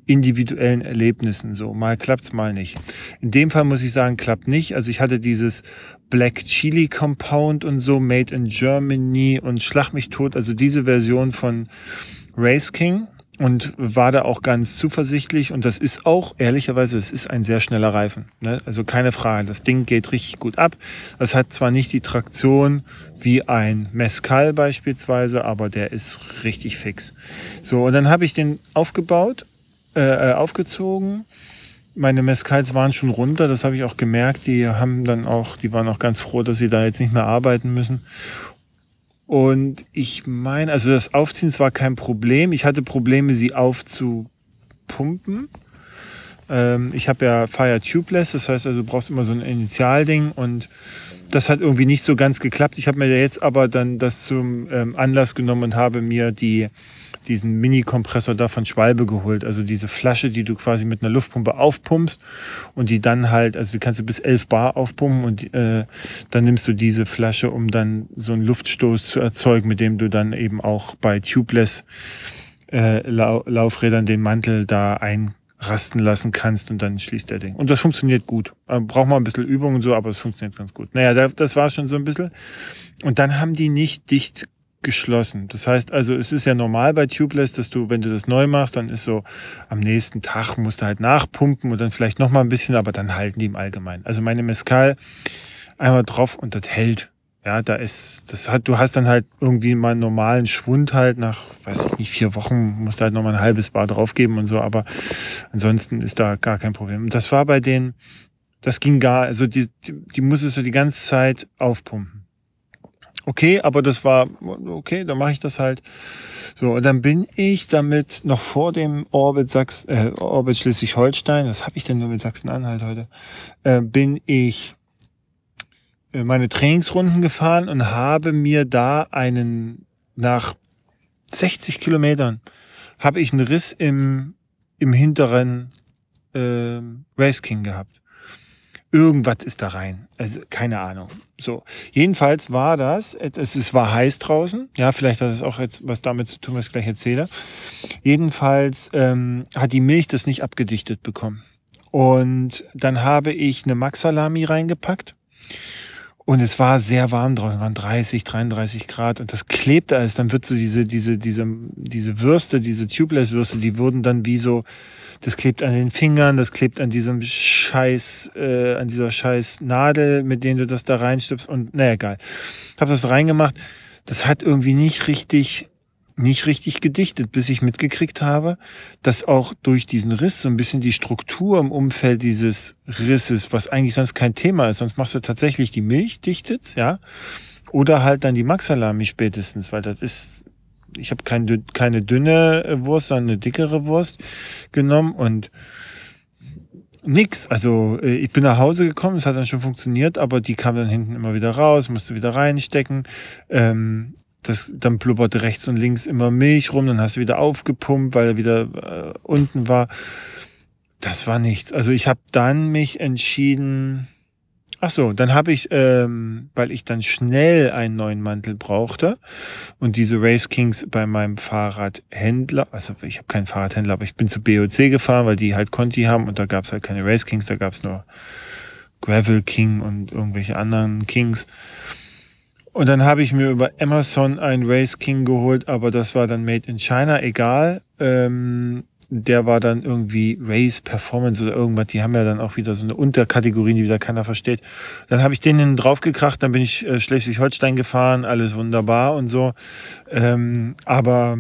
individuellen Erlebnissen so. Mal klappt's, mal nicht. In dem Fall muss ich sagen, klappt nicht. Also ich hatte dieses Black Chili Compound und so, Made in Germany und Schlag mich tot, also diese Version von Race King und war da auch ganz zuversichtlich und das ist auch, ehrlicherweise, es ist ein sehr schneller Reifen. Ne? Also keine Frage, das Ding geht richtig gut ab. Es hat zwar nicht die Traktion wie ein Mescal beispielsweise, aber der ist richtig fix. So, und dann habe ich den aufgebaut, äh, äh aufgezogen meine Mescals waren schon runter, das habe ich auch gemerkt. Die haben dann auch, die waren auch ganz froh, dass sie da jetzt nicht mehr arbeiten müssen. Und ich meine, also das Aufziehen war kein Problem. Ich hatte Probleme, sie aufzupumpen. Äh, Ähm, ich habe ja Fire Tubeless, das heißt also, du brauchst immer so ein Initialding und das hat irgendwie nicht so ganz geklappt. Ich habe mir jetzt aber dann das zum ähm, Anlass genommen und habe mir die, diesen Mini-Kompressor da von Schwalbe geholt. Also diese Flasche, die du quasi mit einer Luftpumpe aufpumpst und die dann halt, also du kannst du bis 11 Bar aufpumpen und äh, dann nimmst du diese Flasche, um dann so einen Luftstoß zu erzeugen, mit dem du dann eben auch bei Tubeless äh, Lau Laufrädern den Mantel da ein rasten lassen kannst und dann schließt der Ding. Und das funktioniert gut. Äh, braucht mal ein bisschen Übung und so, aber es funktioniert ganz gut. Naja, das war schon so ein bisschen. Und dann haben die nicht dicht geschlossen. Das heißt also, es ist ja normal bei Tubeless, dass du, wenn du das neu machst, dann ist so, am nächsten Tag musst du halt nachpumpen und dann vielleicht noch mal ein bisschen, aber dann halten die im Allgemeinen. Also meine Mescal einmal drauf und das hält. Ja, da ist, das hat, du hast dann halt irgendwie mal einen normalen Schwund halt nach, weiß ich nicht, vier Wochen musst du halt noch mal ein halbes Bar draufgeben und so, aber ansonsten ist da gar kein Problem. Und das war bei denen, das ging gar, also die, die, die musstest du die ganze Zeit aufpumpen. Okay, aber das war, okay, dann mache ich das halt. So, und dann bin ich damit noch vor dem Orbit Sachs, äh, Orbit Schleswig-Holstein, was habe ich denn nur mit Sachsen-Anhalt heute, äh, bin ich äh, meine Trainingsrunden gefahren und habe mir da einen, nach 60 Kilometern, habe ich einen Riss im, im hinteren äh, Race King gehabt. Irgendwas ist da rein. Also keine Ahnung. So. Jedenfalls war das, es, war heiß draußen. Ja, vielleicht hat es auch jetzt was damit zu tun, was ich gleich erzähle. Jedenfalls ähm, hat die Milch das nicht abgedichtet bekommen. Und dann habe ich eine Max-Salami reingepackt und es war sehr warm draußen, waren 30, 33 Grad und das klebte alles. Dann wird so diese, diese, diese, diese Würste, diese Tubeless-Würste, die wurden dann wie so, das klebt an den Fingern, das klebt an diesem Scheiß, äh, an dieser Scheiß Nadel, mit denen du das da reinstippst und, naja, egal. Hab das reingemacht. Das hat irgendwie nicht richtig nicht richtig gedichtet, bis ich mitgekriegt habe, dass auch durch diesen Riss so ein bisschen die Struktur im Umfeld dieses Risses, was eigentlich sonst kein Thema ist, sonst machst du tatsächlich die Milch dichtet, ja, oder halt dann die Maxalami spätestens, weil das ist, ich habe kein, keine dünne Wurst, sondern eine dickere Wurst genommen und nix. Also äh, ich bin nach Hause gekommen, es hat dann schon funktioniert, aber die kam dann hinten immer wieder raus, musste wieder reinstecken. Ähm, das, dann blubberte rechts und links immer Milch rum, dann hast du wieder aufgepumpt, weil er wieder äh, unten war. Das war nichts. Also ich habe dann mich entschieden. Ach so, dann habe ich, ähm, weil ich dann schnell einen neuen Mantel brauchte und diese Race Kings bei meinem Fahrradhändler, also ich habe keinen Fahrradhändler, aber ich bin zu BOC gefahren, weil die halt Conti haben und da gab es halt keine Race Kings, da gab es nur Gravel King und irgendwelche anderen Kings. Und dann habe ich mir über Amazon ein Race King geholt, aber das war dann Made in China, egal. Ähm, der war dann irgendwie Race Performance oder irgendwas. Die haben ja dann auch wieder so eine Unterkategorie, die wieder keiner versteht. Dann habe ich den hinten drauf gekracht, dann bin ich äh, Schleswig-Holstein gefahren, alles wunderbar und so. Ähm, aber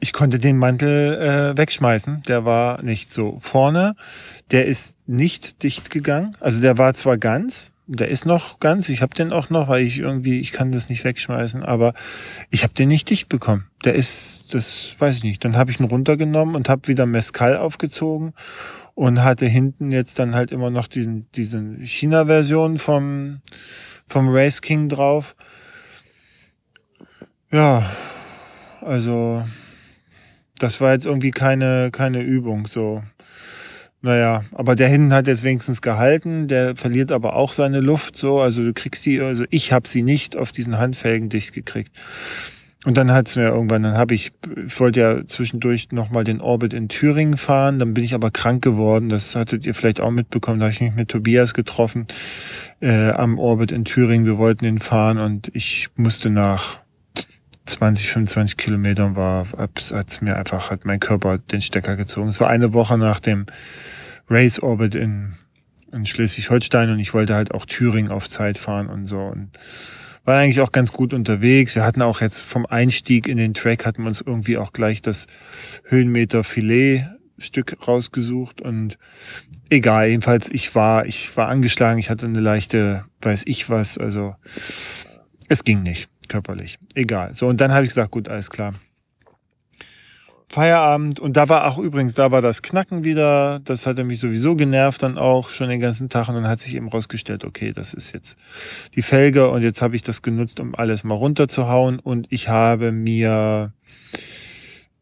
ich konnte den Mantel äh, wegschmeißen. Der war nicht so vorne. Der ist nicht dicht gegangen. Also der war zwar ganz, der ist noch ganz. Ich habe den auch noch, weil ich irgendwie, ich kann das nicht wegschmeißen, aber ich habe den nicht dicht bekommen. Der ist, das weiß ich nicht. Dann habe ich ihn runtergenommen und habe wieder Mescal aufgezogen und hatte hinten jetzt dann halt immer noch diesen, diesen China-Version vom, vom Race King drauf. Ja, also das war jetzt irgendwie keine, keine Übung so. Naja, aber der hinten hat jetzt wenigstens gehalten, der verliert aber auch seine Luft so. Also du kriegst die, also ich habe sie nicht auf diesen Handfelgen dicht gekriegt. Und dann hat's mir irgendwann, dann habe ich, ich wollte ja zwischendurch nochmal den Orbit in Thüringen fahren, dann bin ich aber krank geworden. Das hattet ihr vielleicht auch mitbekommen, da habe ich mich mit Tobias getroffen äh, am Orbit in Thüringen. Wir wollten ihn fahren und ich musste nach 20, 25 Kilometern war, hat's mir einfach, hat mein Körper den Stecker gezogen. Es war eine Woche nach dem Race Orbit in, in Schleswig-Holstein und ich wollte halt auch Thüringen auf Zeit fahren und so und war eigentlich auch ganz gut unterwegs. Wir hatten auch jetzt vom Einstieg in den Track hatten wir uns irgendwie auch gleich das Höhenmeter Filet Stück rausgesucht und egal, jedenfalls ich war, ich war angeschlagen, ich hatte eine leichte, weiß ich was, also es ging nicht körperlich. Egal. So, und dann habe ich gesagt, gut, alles klar. Feierabend. Und da war auch übrigens, da war das Knacken wieder. Das hatte mich sowieso genervt dann auch schon den ganzen Tag. Und dann hat sich eben rausgestellt, okay, das ist jetzt die Felge. Und jetzt habe ich das genutzt, um alles mal runterzuhauen. Und ich habe mir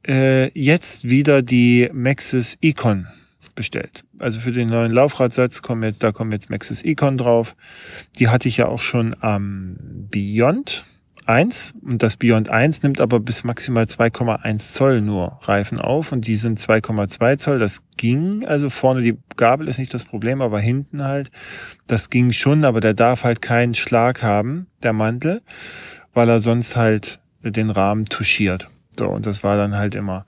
äh, jetzt wieder die Maxis Econ bestellt. Also für den neuen Laufradsatz kommen jetzt, da kommen jetzt Maxis Econ drauf. Die hatte ich ja auch schon am Beyond 1 und das Beyond 1 nimmt aber bis maximal 2,1 Zoll nur Reifen auf und die sind 2,2 Zoll. Das ging, also vorne die Gabel ist nicht das Problem, aber hinten halt, das ging schon, aber der darf halt keinen Schlag haben, der Mantel, weil er sonst halt den Rahmen touchiert. So, und das war dann halt immer,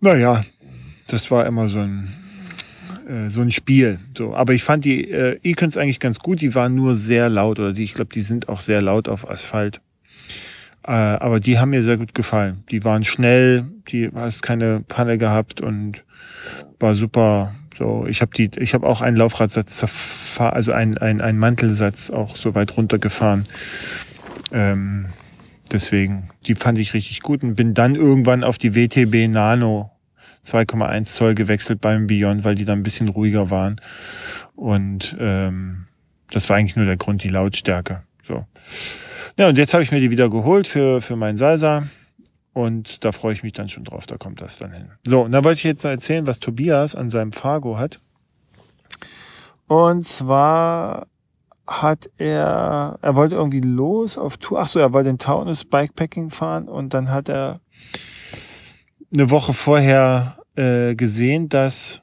naja, das war immer so ein, äh, so ein Spiel. So, aber ich fand die äh, Econs eigentlich ganz gut. Die waren nur sehr laut oder die, ich glaube, die sind auch sehr laut auf Asphalt. Äh, aber die haben mir sehr gut gefallen. Die waren schnell, die hast keine Panne gehabt und war super. So, ich habe die, ich habe auch einen Laufradsatz also einen, einen, einen Mantelsatz auch so weit runtergefahren. Ähm, deswegen, die fand ich richtig gut und bin dann irgendwann auf die WTB Nano 2,1 Zoll gewechselt beim Beyond, weil die dann ein bisschen ruhiger waren. Und ähm, das war eigentlich nur der Grund, die Lautstärke. So. Ja, und jetzt habe ich mir die wieder geholt für, für meinen Salsa. Und da freue ich mich dann schon drauf, da kommt das dann hin. So, und da wollte ich jetzt erzählen, was Tobias an seinem Fargo hat. Und zwar hat er, er wollte irgendwie los auf Tour. Ach so, er wollte in Taunus Bikepacking fahren und dann hat er eine Woche vorher äh, gesehen, dass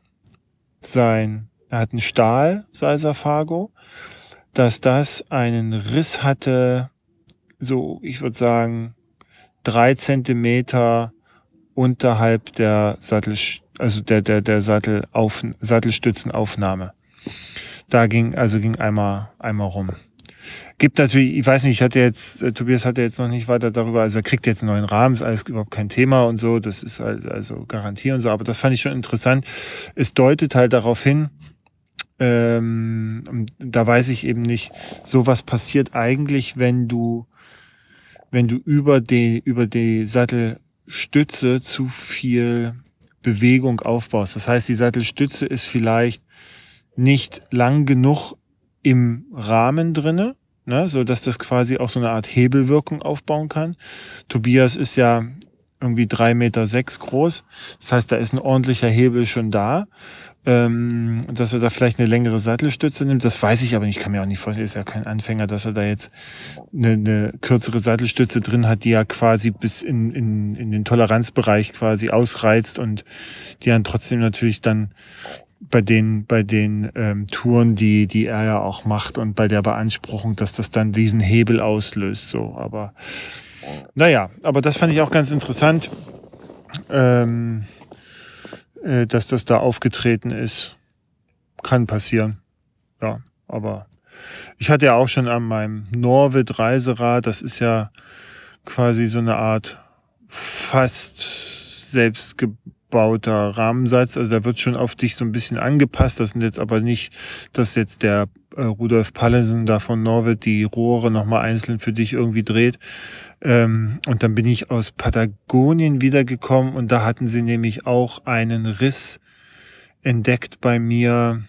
sein, er hat einen Stahl, Salsa Fargo, dass das einen Riss hatte, so, ich würde sagen, drei Zentimeter unterhalb der Sattel, also der, der, der Sattelauf, Sattelstützenaufnahme. Da ging, also ging einmal, einmal rum. Gibt natürlich, ich weiß nicht, ich hatte jetzt, äh, Tobias hatte jetzt noch nicht weiter darüber, also er kriegt jetzt einen neuen Rahmen, ist alles überhaupt kein Thema und so, das ist halt, also Garantie und so, aber das fand ich schon interessant. Es deutet halt darauf hin, ähm, da weiß ich eben nicht, so was passiert eigentlich, wenn du, wenn du über die, über die Sattelstütze zu viel Bewegung aufbaust. Das heißt, die Sattelstütze ist vielleicht nicht lang genug im Rahmen drinne, ne, so dass das quasi auch so eine Art Hebelwirkung aufbauen kann. Tobias ist ja irgendwie drei Meter sechs groß. Das heißt, da ist ein ordentlicher Hebel schon da. Ähm, dass er da vielleicht eine längere Sattelstütze nimmt, das weiß ich aber nicht. Ich kann mir auch nicht vorstellen, ist ja kein Anfänger, dass er da jetzt eine, eine kürzere Sattelstütze drin hat, die ja quasi bis in, in, in den Toleranzbereich quasi ausreizt und die dann trotzdem natürlich dann bei den, bei den ähm, Touren, die, die er ja auch macht und bei der Beanspruchung, dass das dann diesen Hebel auslöst. So, aber naja, aber das fand ich auch ganz interessant, ähm, äh, dass das da aufgetreten ist. Kann passieren. Ja, aber ich hatte ja auch schon an meinem Norwid Reiserad, das ist ja quasi so eine Art fast selbst aufgebauter Rahmensatz. Also da wird schon auf dich so ein bisschen angepasst. Das sind jetzt aber nicht, dass jetzt der äh, Rudolf Pallensen da von Norwid die Rohre nochmal einzeln für dich irgendwie dreht. Ähm, und dann bin ich aus Patagonien wiedergekommen und da hatten sie nämlich auch einen Riss entdeckt bei mir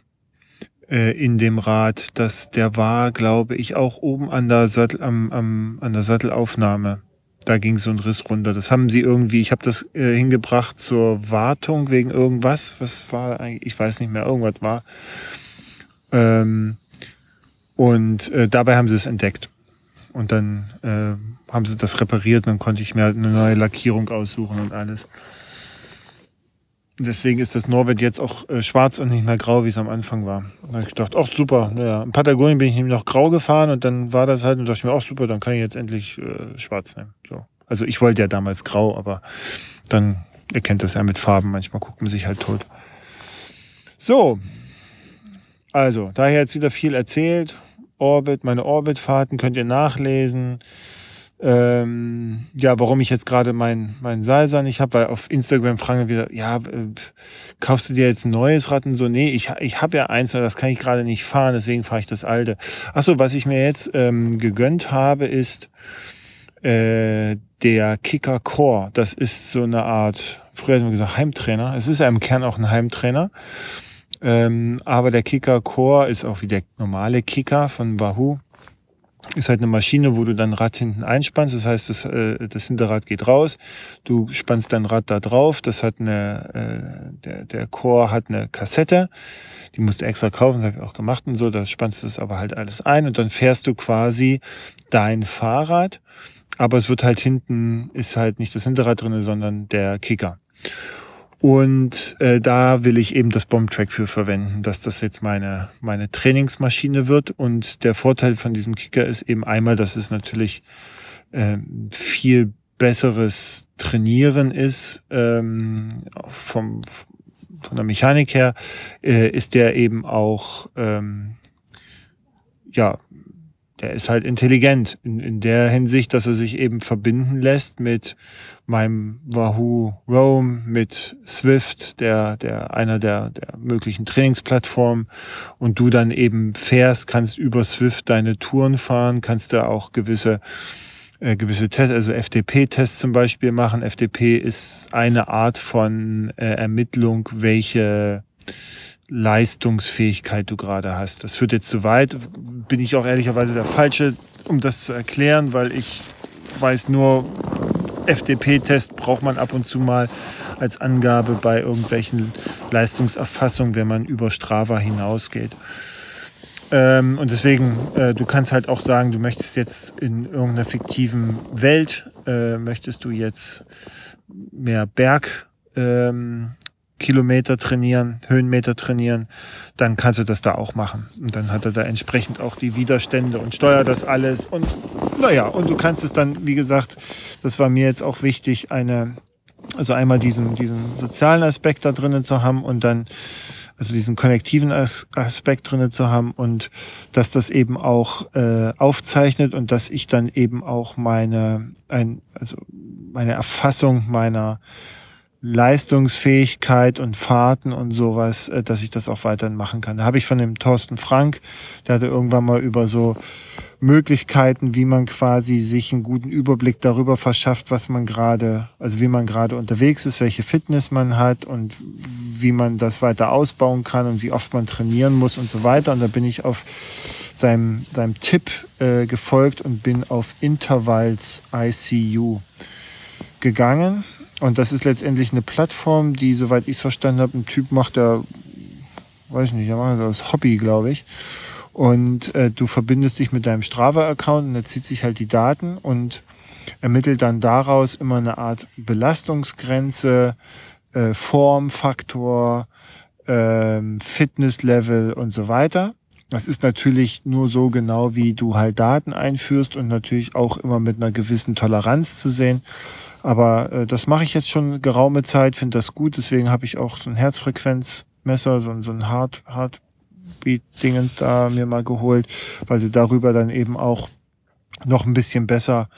äh, in dem Rad. Das, der war, glaube ich, auch oben an der Sattel, am, am, an der Sattelaufnahme da ging so ein Riss runter. Das haben sie irgendwie, ich habe das äh, hingebracht zur Wartung wegen irgendwas. Was war eigentlich, ich weiß nicht mehr, irgendwas war. Ähm, und äh, dabei haben sie es entdeckt. Und dann äh, haben sie das repariert und dann konnte ich mir halt eine neue Lackierung aussuchen und alles. Deswegen ist das Norwed jetzt auch äh, schwarz und nicht mehr grau, wie es am Anfang war. Da habe ich gedacht, ach super, naja. In Patagonien bin ich nämlich noch grau gefahren und dann war das halt und dachte ich mir, ach super, dann kann ich jetzt endlich äh, schwarz nehmen. So. Also ich wollte ja damals grau, aber dann erkennt das ja mit Farben. Manchmal guckt man sich halt tot. So. Also, daher jetzt wieder viel erzählt. Orbit, meine Orbitfahrten könnt ihr nachlesen ähm, ja, warum ich jetzt gerade mein, mein Salsa nicht habe, weil auf Instagram fragen wir wieder, ja, äh, kaufst du dir jetzt ein neues Rad und so? Nee, ich, ich habe ja eins, aber das kann ich gerade nicht fahren, deswegen fahre ich das alte. Achso, was ich mir jetzt ähm, gegönnt habe, ist äh, der Kicker Core. Das ist so eine Art, früher haben wir gesagt Heimtrainer. Es ist ja im Kern auch ein Heimtrainer. Ähm, aber der Kicker Core ist auch wie der normale Kicker von Wahoo ist halt eine Maschine, wo du dein Rad hinten einspannst. Das heißt, das, äh, das Hinterrad geht raus. Du spannst dein Rad da drauf. Das hat eine, äh, der, der Core hat eine Kassette. Die musst du extra kaufen, das habe ich auch gemacht und so. Da spannst du das aber halt alles ein und dann fährst du quasi dein Fahrrad. Aber es wird halt hinten, ist halt nicht das Hinterrad drinne, sondern der Kicker. Und äh, da will ich eben das Bombtrack für verwenden, dass das jetzt meine, meine Trainingsmaschine wird. Und der Vorteil von diesem Kicker ist eben einmal, dass es natürlich äh, viel besseres Trainieren ist. Ähm, vom, von der Mechanik her äh, ist der eben auch ähm, ja der ist halt intelligent in, in der Hinsicht, dass er sich eben verbinden lässt mit meinem Wahoo Roam, mit Swift, der, der einer der, der möglichen Trainingsplattformen und du dann eben fährst, kannst über Swift deine Touren fahren, kannst da auch gewisse äh, gewisse Tests, also FTP-Tests zum Beispiel machen. FTP ist eine Art von äh, Ermittlung, welche Leistungsfähigkeit du gerade hast. Das führt jetzt zu weit. Bin ich auch ehrlicherweise der Falsche, um das zu erklären, weil ich weiß nur, FDP-Test braucht man ab und zu mal als Angabe bei irgendwelchen Leistungserfassungen, wenn man über Strava hinausgeht. Ähm, und deswegen, äh, du kannst halt auch sagen, du möchtest jetzt in irgendeiner fiktiven Welt, äh, möchtest du jetzt mehr Berg ähm, Kilometer trainieren, Höhenmeter trainieren, dann kannst du das da auch machen. Und dann hat er da entsprechend auch die Widerstände und steuert das alles. Und naja, und du kannst es dann, wie gesagt, das war mir jetzt auch wichtig, eine, also einmal diesen, diesen sozialen Aspekt da drinnen zu haben und dann also diesen konnektiven Aspekt drinnen zu haben und dass das eben auch äh, aufzeichnet und dass ich dann eben auch meine, ein, also meine Erfassung meiner Leistungsfähigkeit und Fahrten und sowas, äh, dass ich das auch weiterhin machen kann. Da habe ich von dem Thorsten Frank, der hatte irgendwann mal über so Möglichkeiten, wie man quasi sich einen guten Überblick darüber verschafft, was man gerade, also wie man gerade unterwegs ist, welche Fitness man hat und wie man das weiter ausbauen kann und wie oft man trainieren muss und so weiter. Und da bin ich auf seinem, seinem Tipp äh, gefolgt und bin auf Intervals ICU gegangen und das ist letztendlich eine Plattform, die, soweit ich es verstanden habe, ein Typ macht, der, weiß ich nicht, der macht das Hobby, glaube ich. Und äh, du verbindest dich mit deinem Strava-Account und er zieht sich halt die Daten und ermittelt dann daraus immer eine Art Belastungsgrenze, äh, Formfaktor, äh, Fitnesslevel und so weiter. Das ist natürlich nur so genau, wie du halt Daten einführst und natürlich auch immer mit einer gewissen Toleranz zu sehen. Aber äh, das mache ich jetzt schon geraume Zeit, finde das gut. Deswegen habe ich auch so ein Herzfrequenzmesser, so, so ein Heart, Heartbeat-Dingens da mir mal geholt, weil du darüber dann eben auch noch ein bisschen besser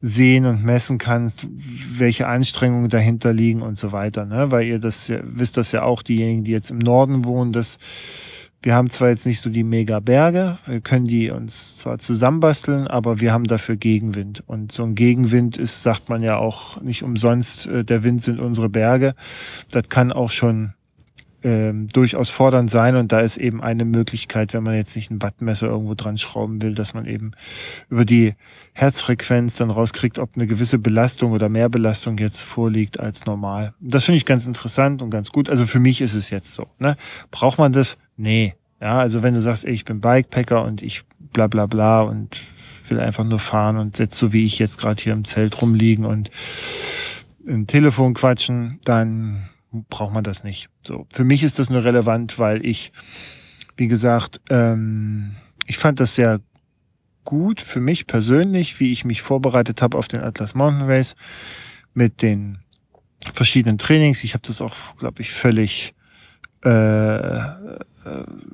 sehen und messen kannst, welche Anstrengungen dahinter liegen und so weiter. Ne? Weil ihr das wisst das ja auch, diejenigen, die jetzt im Norden wohnen, dass wir haben zwar jetzt nicht so die Mega-Berge, wir können die uns zwar zusammenbasteln, aber wir haben dafür Gegenwind. Und so ein Gegenwind ist, sagt man ja auch nicht umsonst, äh, der Wind sind unsere Berge. Das kann auch schon ähm, durchaus fordernd sein und da ist eben eine Möglichkeit, wenn man jetzt nicht ein Wattmesser irgendwo dran schrauben will, dass man eben über die Herzfrequenz dann rauskriegt, ob eine gewisse Belastung oder mehr Belastung jetzt vorliegt als normal. Das finde ich ganz interessant und ganz gut. Also für mich ist es jetzt so. Ne? Braucht man das? Nee. Ja, also wenn du sagst, ey, ich bin Bikepacker und ich bla bla bla und will einfach nur fahren und setz so wie ich jetzt gerade hier im Zelt rumliegen und im Telefon quatschen, dann braucht man das nicht. So, für mich ist das nur relevant, weil ich, wie gesagt, ähm, ich fand das sehr gut für mich persönlich, wie ich mich vorbereitet habe auf den Atlas Mountain Race mit den verschiedenen Trainings. Ich habe das auch, glaube ich, völlig äh,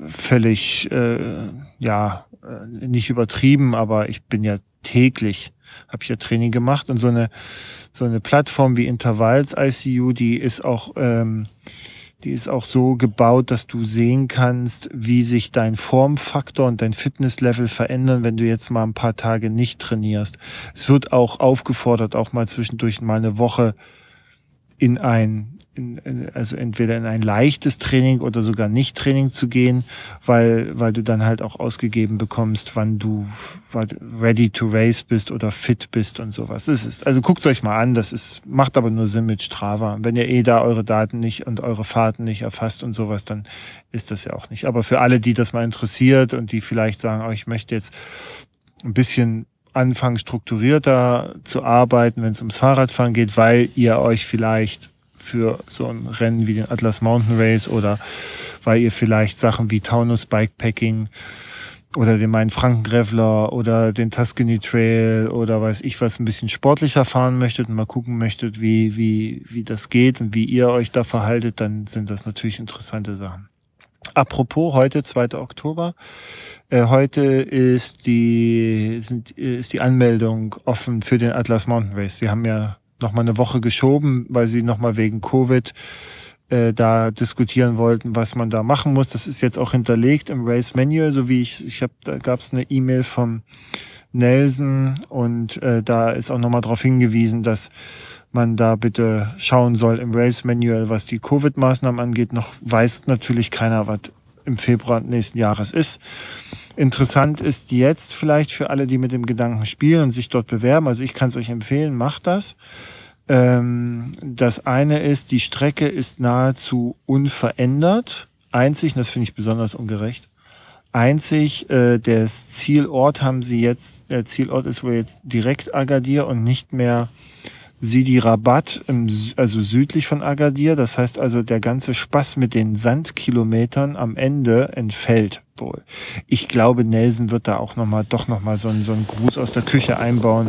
völlig, äh, ja, äh, nicht übertrieben, aber ich bin ja täglich, habe ich ja Training gemacht und so eine, so eine Plattform wie Intervalls ICU, die ist auch, ähm, die ist auch so gebaut, dass du sehen kannst, wie sich dein Formfaktor und dein Fitnesslevel verändern, wenn du jetzt mal ein paar Tage nicht trainierst. Es wird auch aufgefordert, auch mal zwischendurch mal eine Woche in ein in, also entweder in ein leichtes Training oder sogar nicht Training zu gehen, weil, weil du dann halt auch ausgegeben bekommst, wann du ready to race bist oder fit bist und sowas. Das ist, also guckt euch mal an, das ist, macht aber nur Sinn mit Strava. Wenn ihr eh da eure Daten nicht und eure Fahrten nicht erfasst und sowas, dann ist das ja auch nicht. Aber für alle, die das mal interessiert und die vielleicht sagen, oh, ich möchte jetzt ein bisschen anfangen, strukturierter zu arbeiten, wenn es ums Fahrradfahren geht, weil ihr euch vielleicht für so ein Rennen wie den Atlas Mountain Race oder weil ihr vielleicht Sachen wie Taunus Bikepacking oder den Main-Franken-Graveler oder den Tuscany Trail oder weiß ich was ein bisschen sportlicher fahren möchtet und mal gucken möchtet, wie, wie, wie das geht und wie ihr euch da verhaltet, dann sind das natürlich interessante Sachen. Apropos, heute, 2. Oktober. Äh, heute ist die, sind, ist die Anmeldung offen für den Atlas Mountain Race. Sie haben ja nochmal eine Woche geschoben, weil sie nochmal wegen Covid äh, da diskutieren wollten, was man da machen muss. Das ist jetzt auch hinterlegt im Race Manual, so wie ich, ich habe, da gab es eine E-Mail vom Nelson und äh, da ist auch nochmal darauf hingewiesen, dass man da bitte schauen soll im Race Manual, was die Covid-Maßnahmen angeht. Noch weiß natürlich keiner, was im Februar nächsten Jahres ist. Interessant ist jetzt vielleicht für alle, die mit dem Gedanken spielen und sich dort bewerben. Also ich kann es euch empfehlen, macht das. Ähm, das eine ist, die Strecke ist nahezu unverändert. Einzig, das finde ich besonders ungerecht, einzig, äh, der Zielort haben sie jetzt, der Zielort ist wohl jetzt direkt Agadir und nicht mehr Sidi Rabat, im, also südlich von Agadir. Das heißt also, der ganze Spaß mit den Sandkilometern am Ende entfällt wohl. Ich glaube, Nelson wird da auch noch mal, doch nochmal so, einen, so einen Gruß aus der Küche einbauen,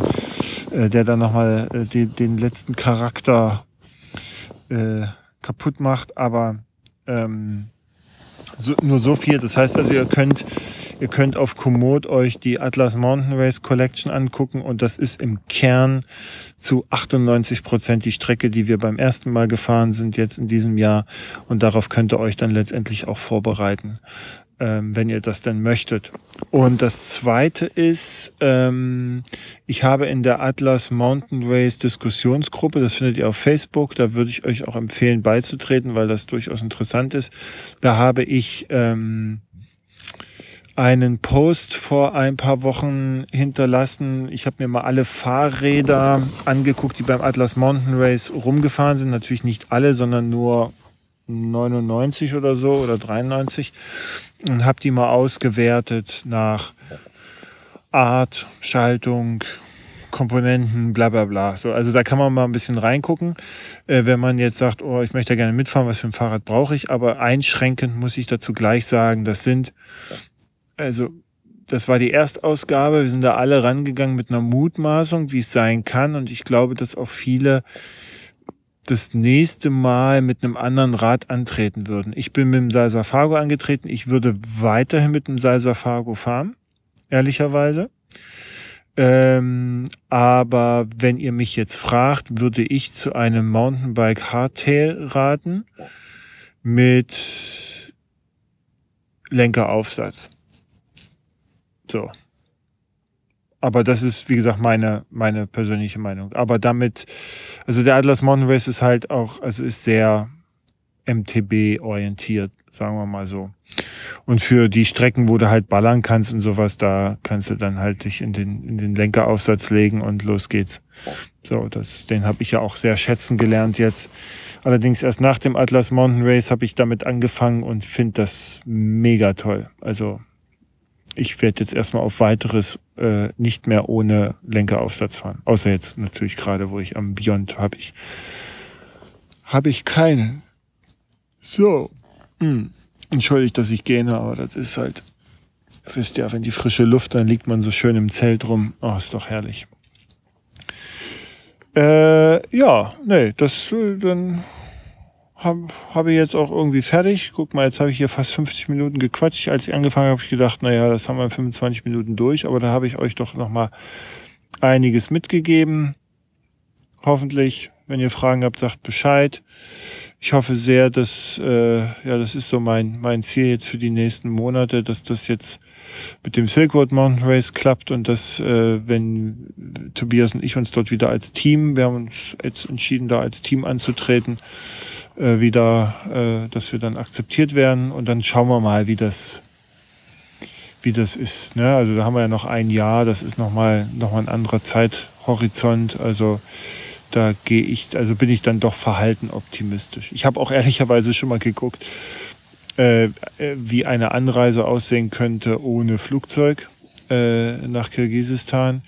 der dann nochmal äh, den, den letzten Charakter äh, kaputt macht. Aber ähm, so, nur so viel. Das heißt also, ihr könnt, ihr könnt auf Komoot euch die Atlas Mountain Race Collection angucken und das ist im Kern zu 98 Prozent die Strecke, die wir beim ersten Mal gefahren sind jetzt in diesem Jahr und darauf könnt ihr euch dann letztendlich auch vorbereiten ähm, wenn ihr das denn möchtet. Und das zweite ist, ähm, ich habe in der Atlas Mountain Race Diskussionsgruppe, das findet ihr auf Facebook, da würde ich euch auch empfehlen beizutreten, weil das durchaus interessant ist. Da habe ich ähm, einen Post vor ein paar Wochen hinterlassen. Ich habe mir mal alle Fahrräder angeguckt, die beim Atlas Mountain Race rumgefahren sind. Natürlich nicht alle, sondern nur 99 oder so oder 93 und habe die mal ausgewertet nach Art, Schaltung, Komponenten, bla bla bla. So, also da kann man mal ein bisschen reingucken, äh, wenn man jetzt sagt, oh, ich möchte gerne mitfahren, was für ein Fahrrad brauche ich. Aber einschränkend muss ich dazu gleich sagen, das sind, also das war die Erstausgabe. Wir sind da alle rangegangen mit einer Mutmaßung, wie es sein kann. Und ich glaube, dass auch viele das nächste Mal mit einem anderen Rad antreten würden. Ich bin mit dem Salsa Fargo angetreten. Ich würde weiterhin mit dem Salsa Fargo fahren, ehrlicherweise. Ähm, aber wenn ihr mich jetzt fragt, würde ich zu einem Mountainbike Hardtail raten mit Lenkeraufsatz. So. Aber das ist, wie gesagt, meine, meine persönliche Meinung. Aber damit, also der Atlas Mountain Race ist halt auch, also ist sehr MTB orientiert, sagen wir mal so. Und für die Strecken, wo du halt ballern kannst und sowas, da kannst du dann halt dich in den, in den Lenkeraufsatz legen und los geht's. So, das, den habe ich ja auch sehr schätzen gelernt jetzt. Allerdings erst nach dem Atlas Mountain Race habe ich damit angefangen und finde das mega toll. Also ich werde jetzt erstmal auf weiteres äh, nicht mehr ohne Lenkeraufsatz fahren. Außer jetzt natürlich gerade, wo ich am Beyond habe ich habe ich keinen. So. Hm. Entschuldigt, dass ich gähne, aber das ist halt, wisst ihr, wenn die frische Luft, dann liegt man so schön im Zelt rum. Oh, ist doch herrlich. Äh, ja, nee, das, äh, dann habe hab ich jetzt auch irgendwie fertig. Guck mal, jetzt habe ich hier fast 50 Minuten gequatscht. Als ich angefangen habe, habe ich gedacht, naja, das haben wir in 25 Minuten durch. Aber da habe ich euch doch nochmal einiges mitgegeben. Hoffentlich, wenn ihr Fragen habt, sagt Bescheid. ich hoffe sehr, dass, äh, ja, das ist so mein, mein Ziel jetzt für die nächsten Monate, dass das jetzt mit dem Silk Road Mountain Race klappt und dass, äh, wenn Tobias und ich uns dort wieder als Team, wir haben uns jetzt entschieden, da als Team anzutreten, äh, wieder, äh, dass wir dann akzeptiert werden und dann schauen wir mal, wie das, wie das ist. Ne? Also da haben wir ja noch ein Jahr, das ist nochmal noch mal ein anderer Zeithorizont. Also da gehe ich, also bin ich dann doch verhalten optimistisch. Ich habe auch ehrlicherweise schon mal geguckt, äh, wie eine Anreise aussehen könnte ohne Flugzeug äh, nach Kirgisistan.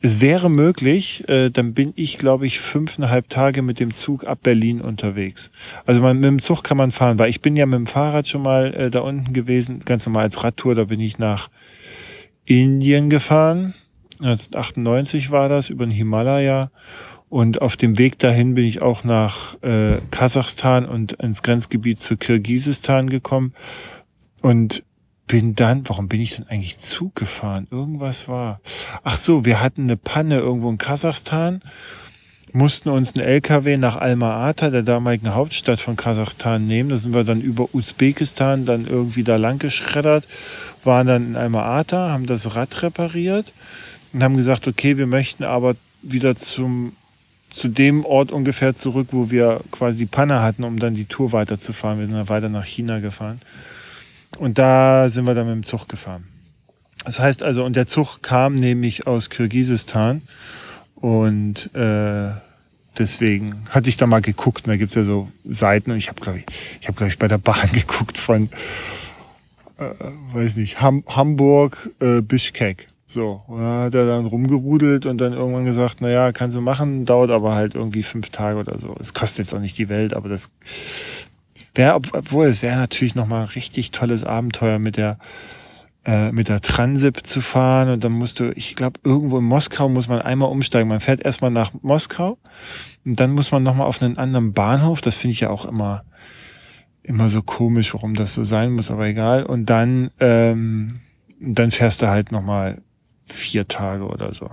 Es wäre möglich, äh, dann bin ich, glaube ich, fünfeinhalb Tage mit dem Zug ab Berlin unterwegs. Also man, mit dem Zug kann man fahren, weil ich bin ja mit dem Fahrrad schon mal äh, da unten gewesen, ganz normal als Radtour, da bin ich nach Indien gefahren. 1998 war das, über den Himalaya. Und auf dem Weg dahin bin ich auch nach äh, Kasachstan und ins Grenzgebiet zu Kirgisistan gekommen. Und bin dann, warum bin ich denn eigentlich Zug gefahren? Irgendwas war. Ach so, wir hatten eine Panne irgendwo in Kasachstan, mussten uns einen LKW nach Alma-Ata, der damaligen Hauptstadt von Kasachstan, nehmen. Da sind wir dann über Usbekistan dann irgendwie da lang geschreddert, waren dann in Alma-Ata, haben das Rad repariert und haben gesagt, okay, wir möchten aber wieder zum zu dem Ort ungefähr zurück, wo wir quasi die Panne hatten, um dann die Tour weiterzufahren. Wir sind dann weiter nach China gefahren. Und da sind wir dann mit dem Zug gefahren. Das heißt also, und der Zug kam nämlich aus Kirgisistan. Und äh, deswegen hatte ich da mal geguckt. Und da gibt's ja so Seiten. Und ich habe, glaube ich, ich habe, glaube ich, bei der Bahn geguckt von, äh, weiß nicht, Ham Hamburg, äh, Bischkek. So, und dann hat er dann rumgerudelt und dann irgendwann gesagt, naja, kannst du machen, dauert aber halt irgendwie fünf Tage oder so. Es kostet jetzt auch nicht die Welt, aber das wäre, obwohl es wäre natürlich nochmal richtig tolles Abenteuer mit der äh, mit der Transip zu fahren und dann musst du, ich glaube, irgendwo in Moskau muss man einmal umsteigen. Man fährt erstmal nach Moskau und dann muss man nochmal auf einen anderen Bahnhof. Das finde ich ja auch immer, immer so komisch, warum das so sein muss, aber egal. Und dann, ähm, dann fährst du halt nochmal vier Tage oder so.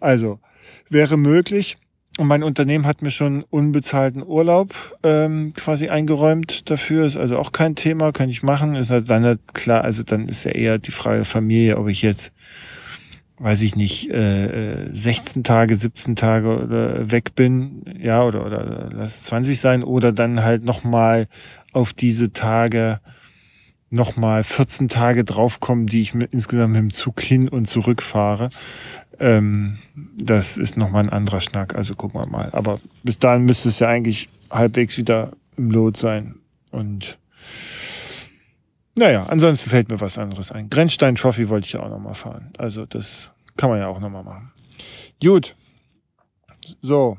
Also wäre möglich. Und mein Unternehmen hat mir schon unbezahlten Urlaub ähm, quasi eingeräumt dafür. Ist also auch kein Thema, kann ich machen. Ist halt dann halt klar, also dann ist ja eher die Frage Familie, ob ich jetzt, weiß ich nicht, äh, 16 Tage, 17 Tage oder weg bin, ja, oder, oder lass es 20 sein, oder dann halt nochmal auf diese Tage nochmal 14 Tage draufkommen, die ich mit, insgesamt mit dem Zug hin und zurück fahre. Ähm, das ist nochmal ein anderer Schnack, also gucken wir mal. Aber bis dahin müsste es ja eigentlich halbwegs wieder im Lot sein. Und naja, ansonsten fällt mir was anderes ein. Grenzstein Trophy wollte ich ja auch nochmal fahren. Also das kann man ja auch nochmal machen. Gut. So.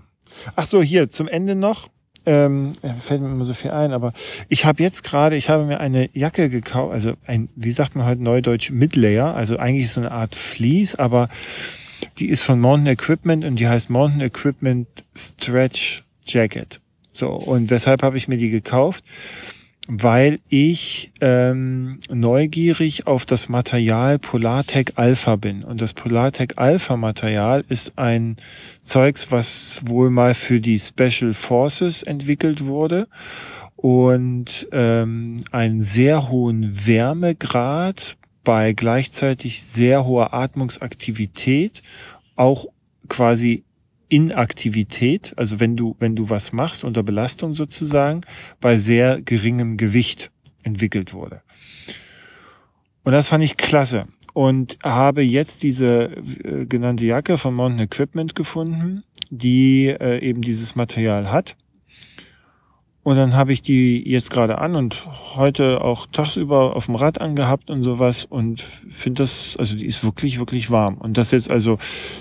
Ach so, hier zum Ende noch ähm, fällt mir immer so viel ein, aber ich habe jetzt gerade, ich habe mir eine Jacke gekauft, also ein, wie sagt man heute neudeutsch, Midlayer, also eigentlich so eine Art Fleece, aber die ist von Mountain Equipment und die heißt Mountain Equipment Stretch Jacket. So, und weshalb habe ich mir die gekauft? Weil ich ähm, neugierig auf das Material Polartec Alpha bin. Und das Polartec Alpha Material ist ein Zeugs, was wohl mal für die Special Forces entwickelt wurde und ähm, einen sehr hohen Wärmegrad bei gleichzeitig sehr hoher Atmungsaktivität auch quasi Inaktivität, also wenn du, wenn du was machst unter Belastung sozusagen, bei sehr geringem Gewicht entwickelt wurde. Und das fand ich klasse. Und habe jetzt diese äh, genannte Jacke von Mountain Equipment gefunden, die äh, eben dieses Material hat. Und dann habe ich die jetzt gerade an und heute auch tagsüber auf dem Rad angehabt und sowas und finde das, also die ist wirklich, wirklich warm. Und das jetzt also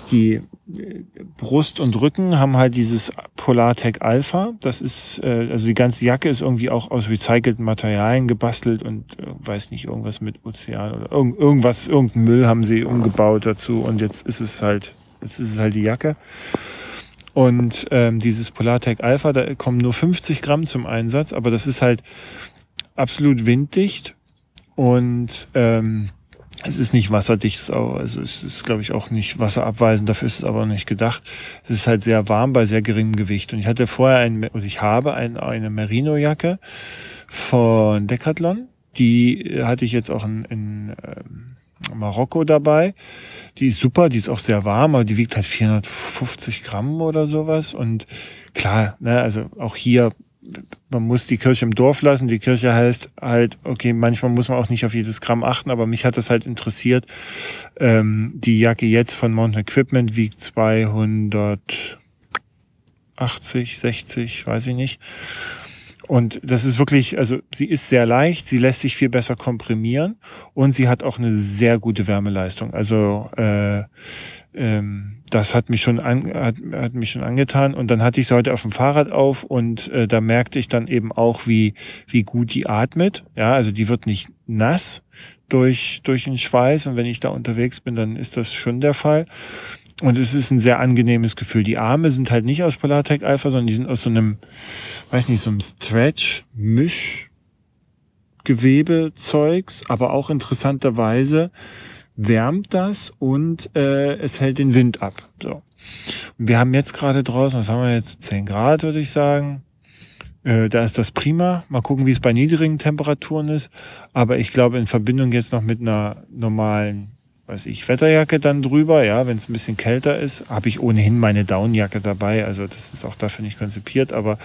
die äh, Brust und Rücken haben halt dieses Polartec Alpha. Das ist, äh, also die ganze Jacke ist irgendwie auch aus recycelten Materialien gebastelt und äh, weiß nicht, irgendwas mit Ozean oder irgend, irgendwas, irgendein Müll haben sie umgebaut dazu und jetzt ist es halt, jetzt ist es halt die Jacke. Und ähm, dieses Polartec Alpha, da kommen nur 50 Gramm zum Einsatz, aber das ist halt absolut winddicht und ähm, Es ist nicht wasserdicht, also es ist, glaube ich, auch nicht wasserabweisend, dafür ist es aber nicht gedacht. Es ist halt sehr warm bei sehr geringem Gewicht. Und ich hatte vorher ein, oder ich habe ein, eine Merino-Jacke von Decathlon. Die hatte ich jetzt auch in, in ähm, Marokko dabei. Die ist super, die ist auch sehr warm, aber die wiegt halt 450 Gramm oder sowas. Und klar, ne, also auch hier man muss die Kirche im Dorf lassen. Die Kirche heißt halt, okay, manchmal muss man auch nicht auf jedes Gramm achten, aber mich hat das halt interessiert. Ähm, die Jacke jetzt von Mountain Equipment wiegt 280, 60, weiß ich nicht. Und das ist wirklich, also sie ist sehr leicht, sie lässt sich viel besser komprimieren und sie hat auch eine sehr gute Wärmeleistung. Also äh, ähm, das hat mich schon an, hat, hat mich schon angetan. Und dann hatte ich sie heute auf dem Fahrrad auf und äh, da merkte ich dann eben auch wie wie gut die atmet. Ja also die wird nicht nass durch durch den Schweiß. Und wenn ich da unterwegs bin dann ist das schon der Fall und es ist ein sehr angenehmes Gefühl die Arme sind halt nicht aus Polartec Alpha sondern die sind aus so einem weiß nicht so einem Stretch Misch Gewebezeugs aber auch interessanterweise wärmt das und äh, es hält den Wind ab. So. Und wir haben jetzt gerade draußen, was haben wir jetzt? 10 Grad, würde ich sagen. Äh, da ist das prima. Mal gucken, wie es bei niedrigen Temperaturen ist. Aber ich glaube, in Verbindung jetzt noch mit einer normalen, weiß ich, Wetterjacke dann drüber, ja, wenn es ein bisschen kälter ist, habe ich ohnehin meine Downjacke dabei. Also das ist auch dafür nicht konzipiert. Aber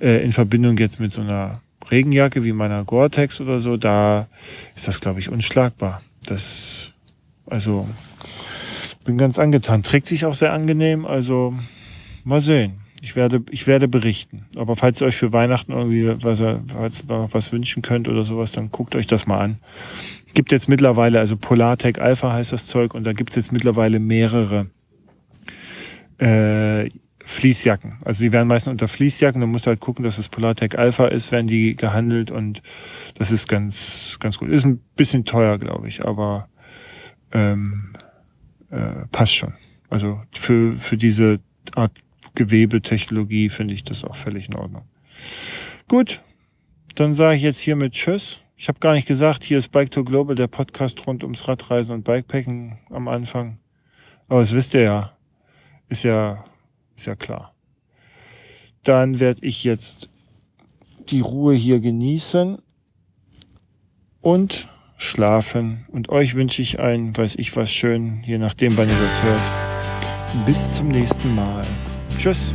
äh, in Verbindung jetzt mit so einer Regenjacke wie meiner Gore-Tex oder so, da ist das, glaube ich, unschlagbar. Das also bin ganz angetan. Trägt sich auch sehr angenehm. Also mal sehen. Ich werde, ich werde berichten. Aber falls ihr euch für Weihnachten irgendwie was, falls ihr noch was wünschen könnt oder sowas, dann guckt euch das mal an. Gibt jetzt mittlerweile, also Polartec Alpha heißt das Zeug, und da gibt's jetzt mittlerweile mehrere äh, Fließjacken. Also die werden meistens unter Fließjacken. Du musst halt gucken, dass es Polartec Alpha ist, werden die gehandelt und das ist ganz, ganz gut. Ist ein bisschen teuer, glaube ich, aber ähm, äh, passt schon. Also für, für diese Art Gewebetechnologie finde ich das auch völlig in Ordnung. Gut, dann sage ich jetzt hiermit Tschüss. Ich habe gar nicht gesagt, hier ist Bike to Global, der Podcast rund ums Radreisen und Bikepacken am Anfang. Aber das wisst ihr ja. Ist ja, ist ja klar. Dann werde ich jetzt die Ruhe hier genießen und schlafen. Und euch wünsche ich ein, weiß ich was schön, je nachdem, wann ihr das hört. Bis zum nächsten Mal. Tschüss.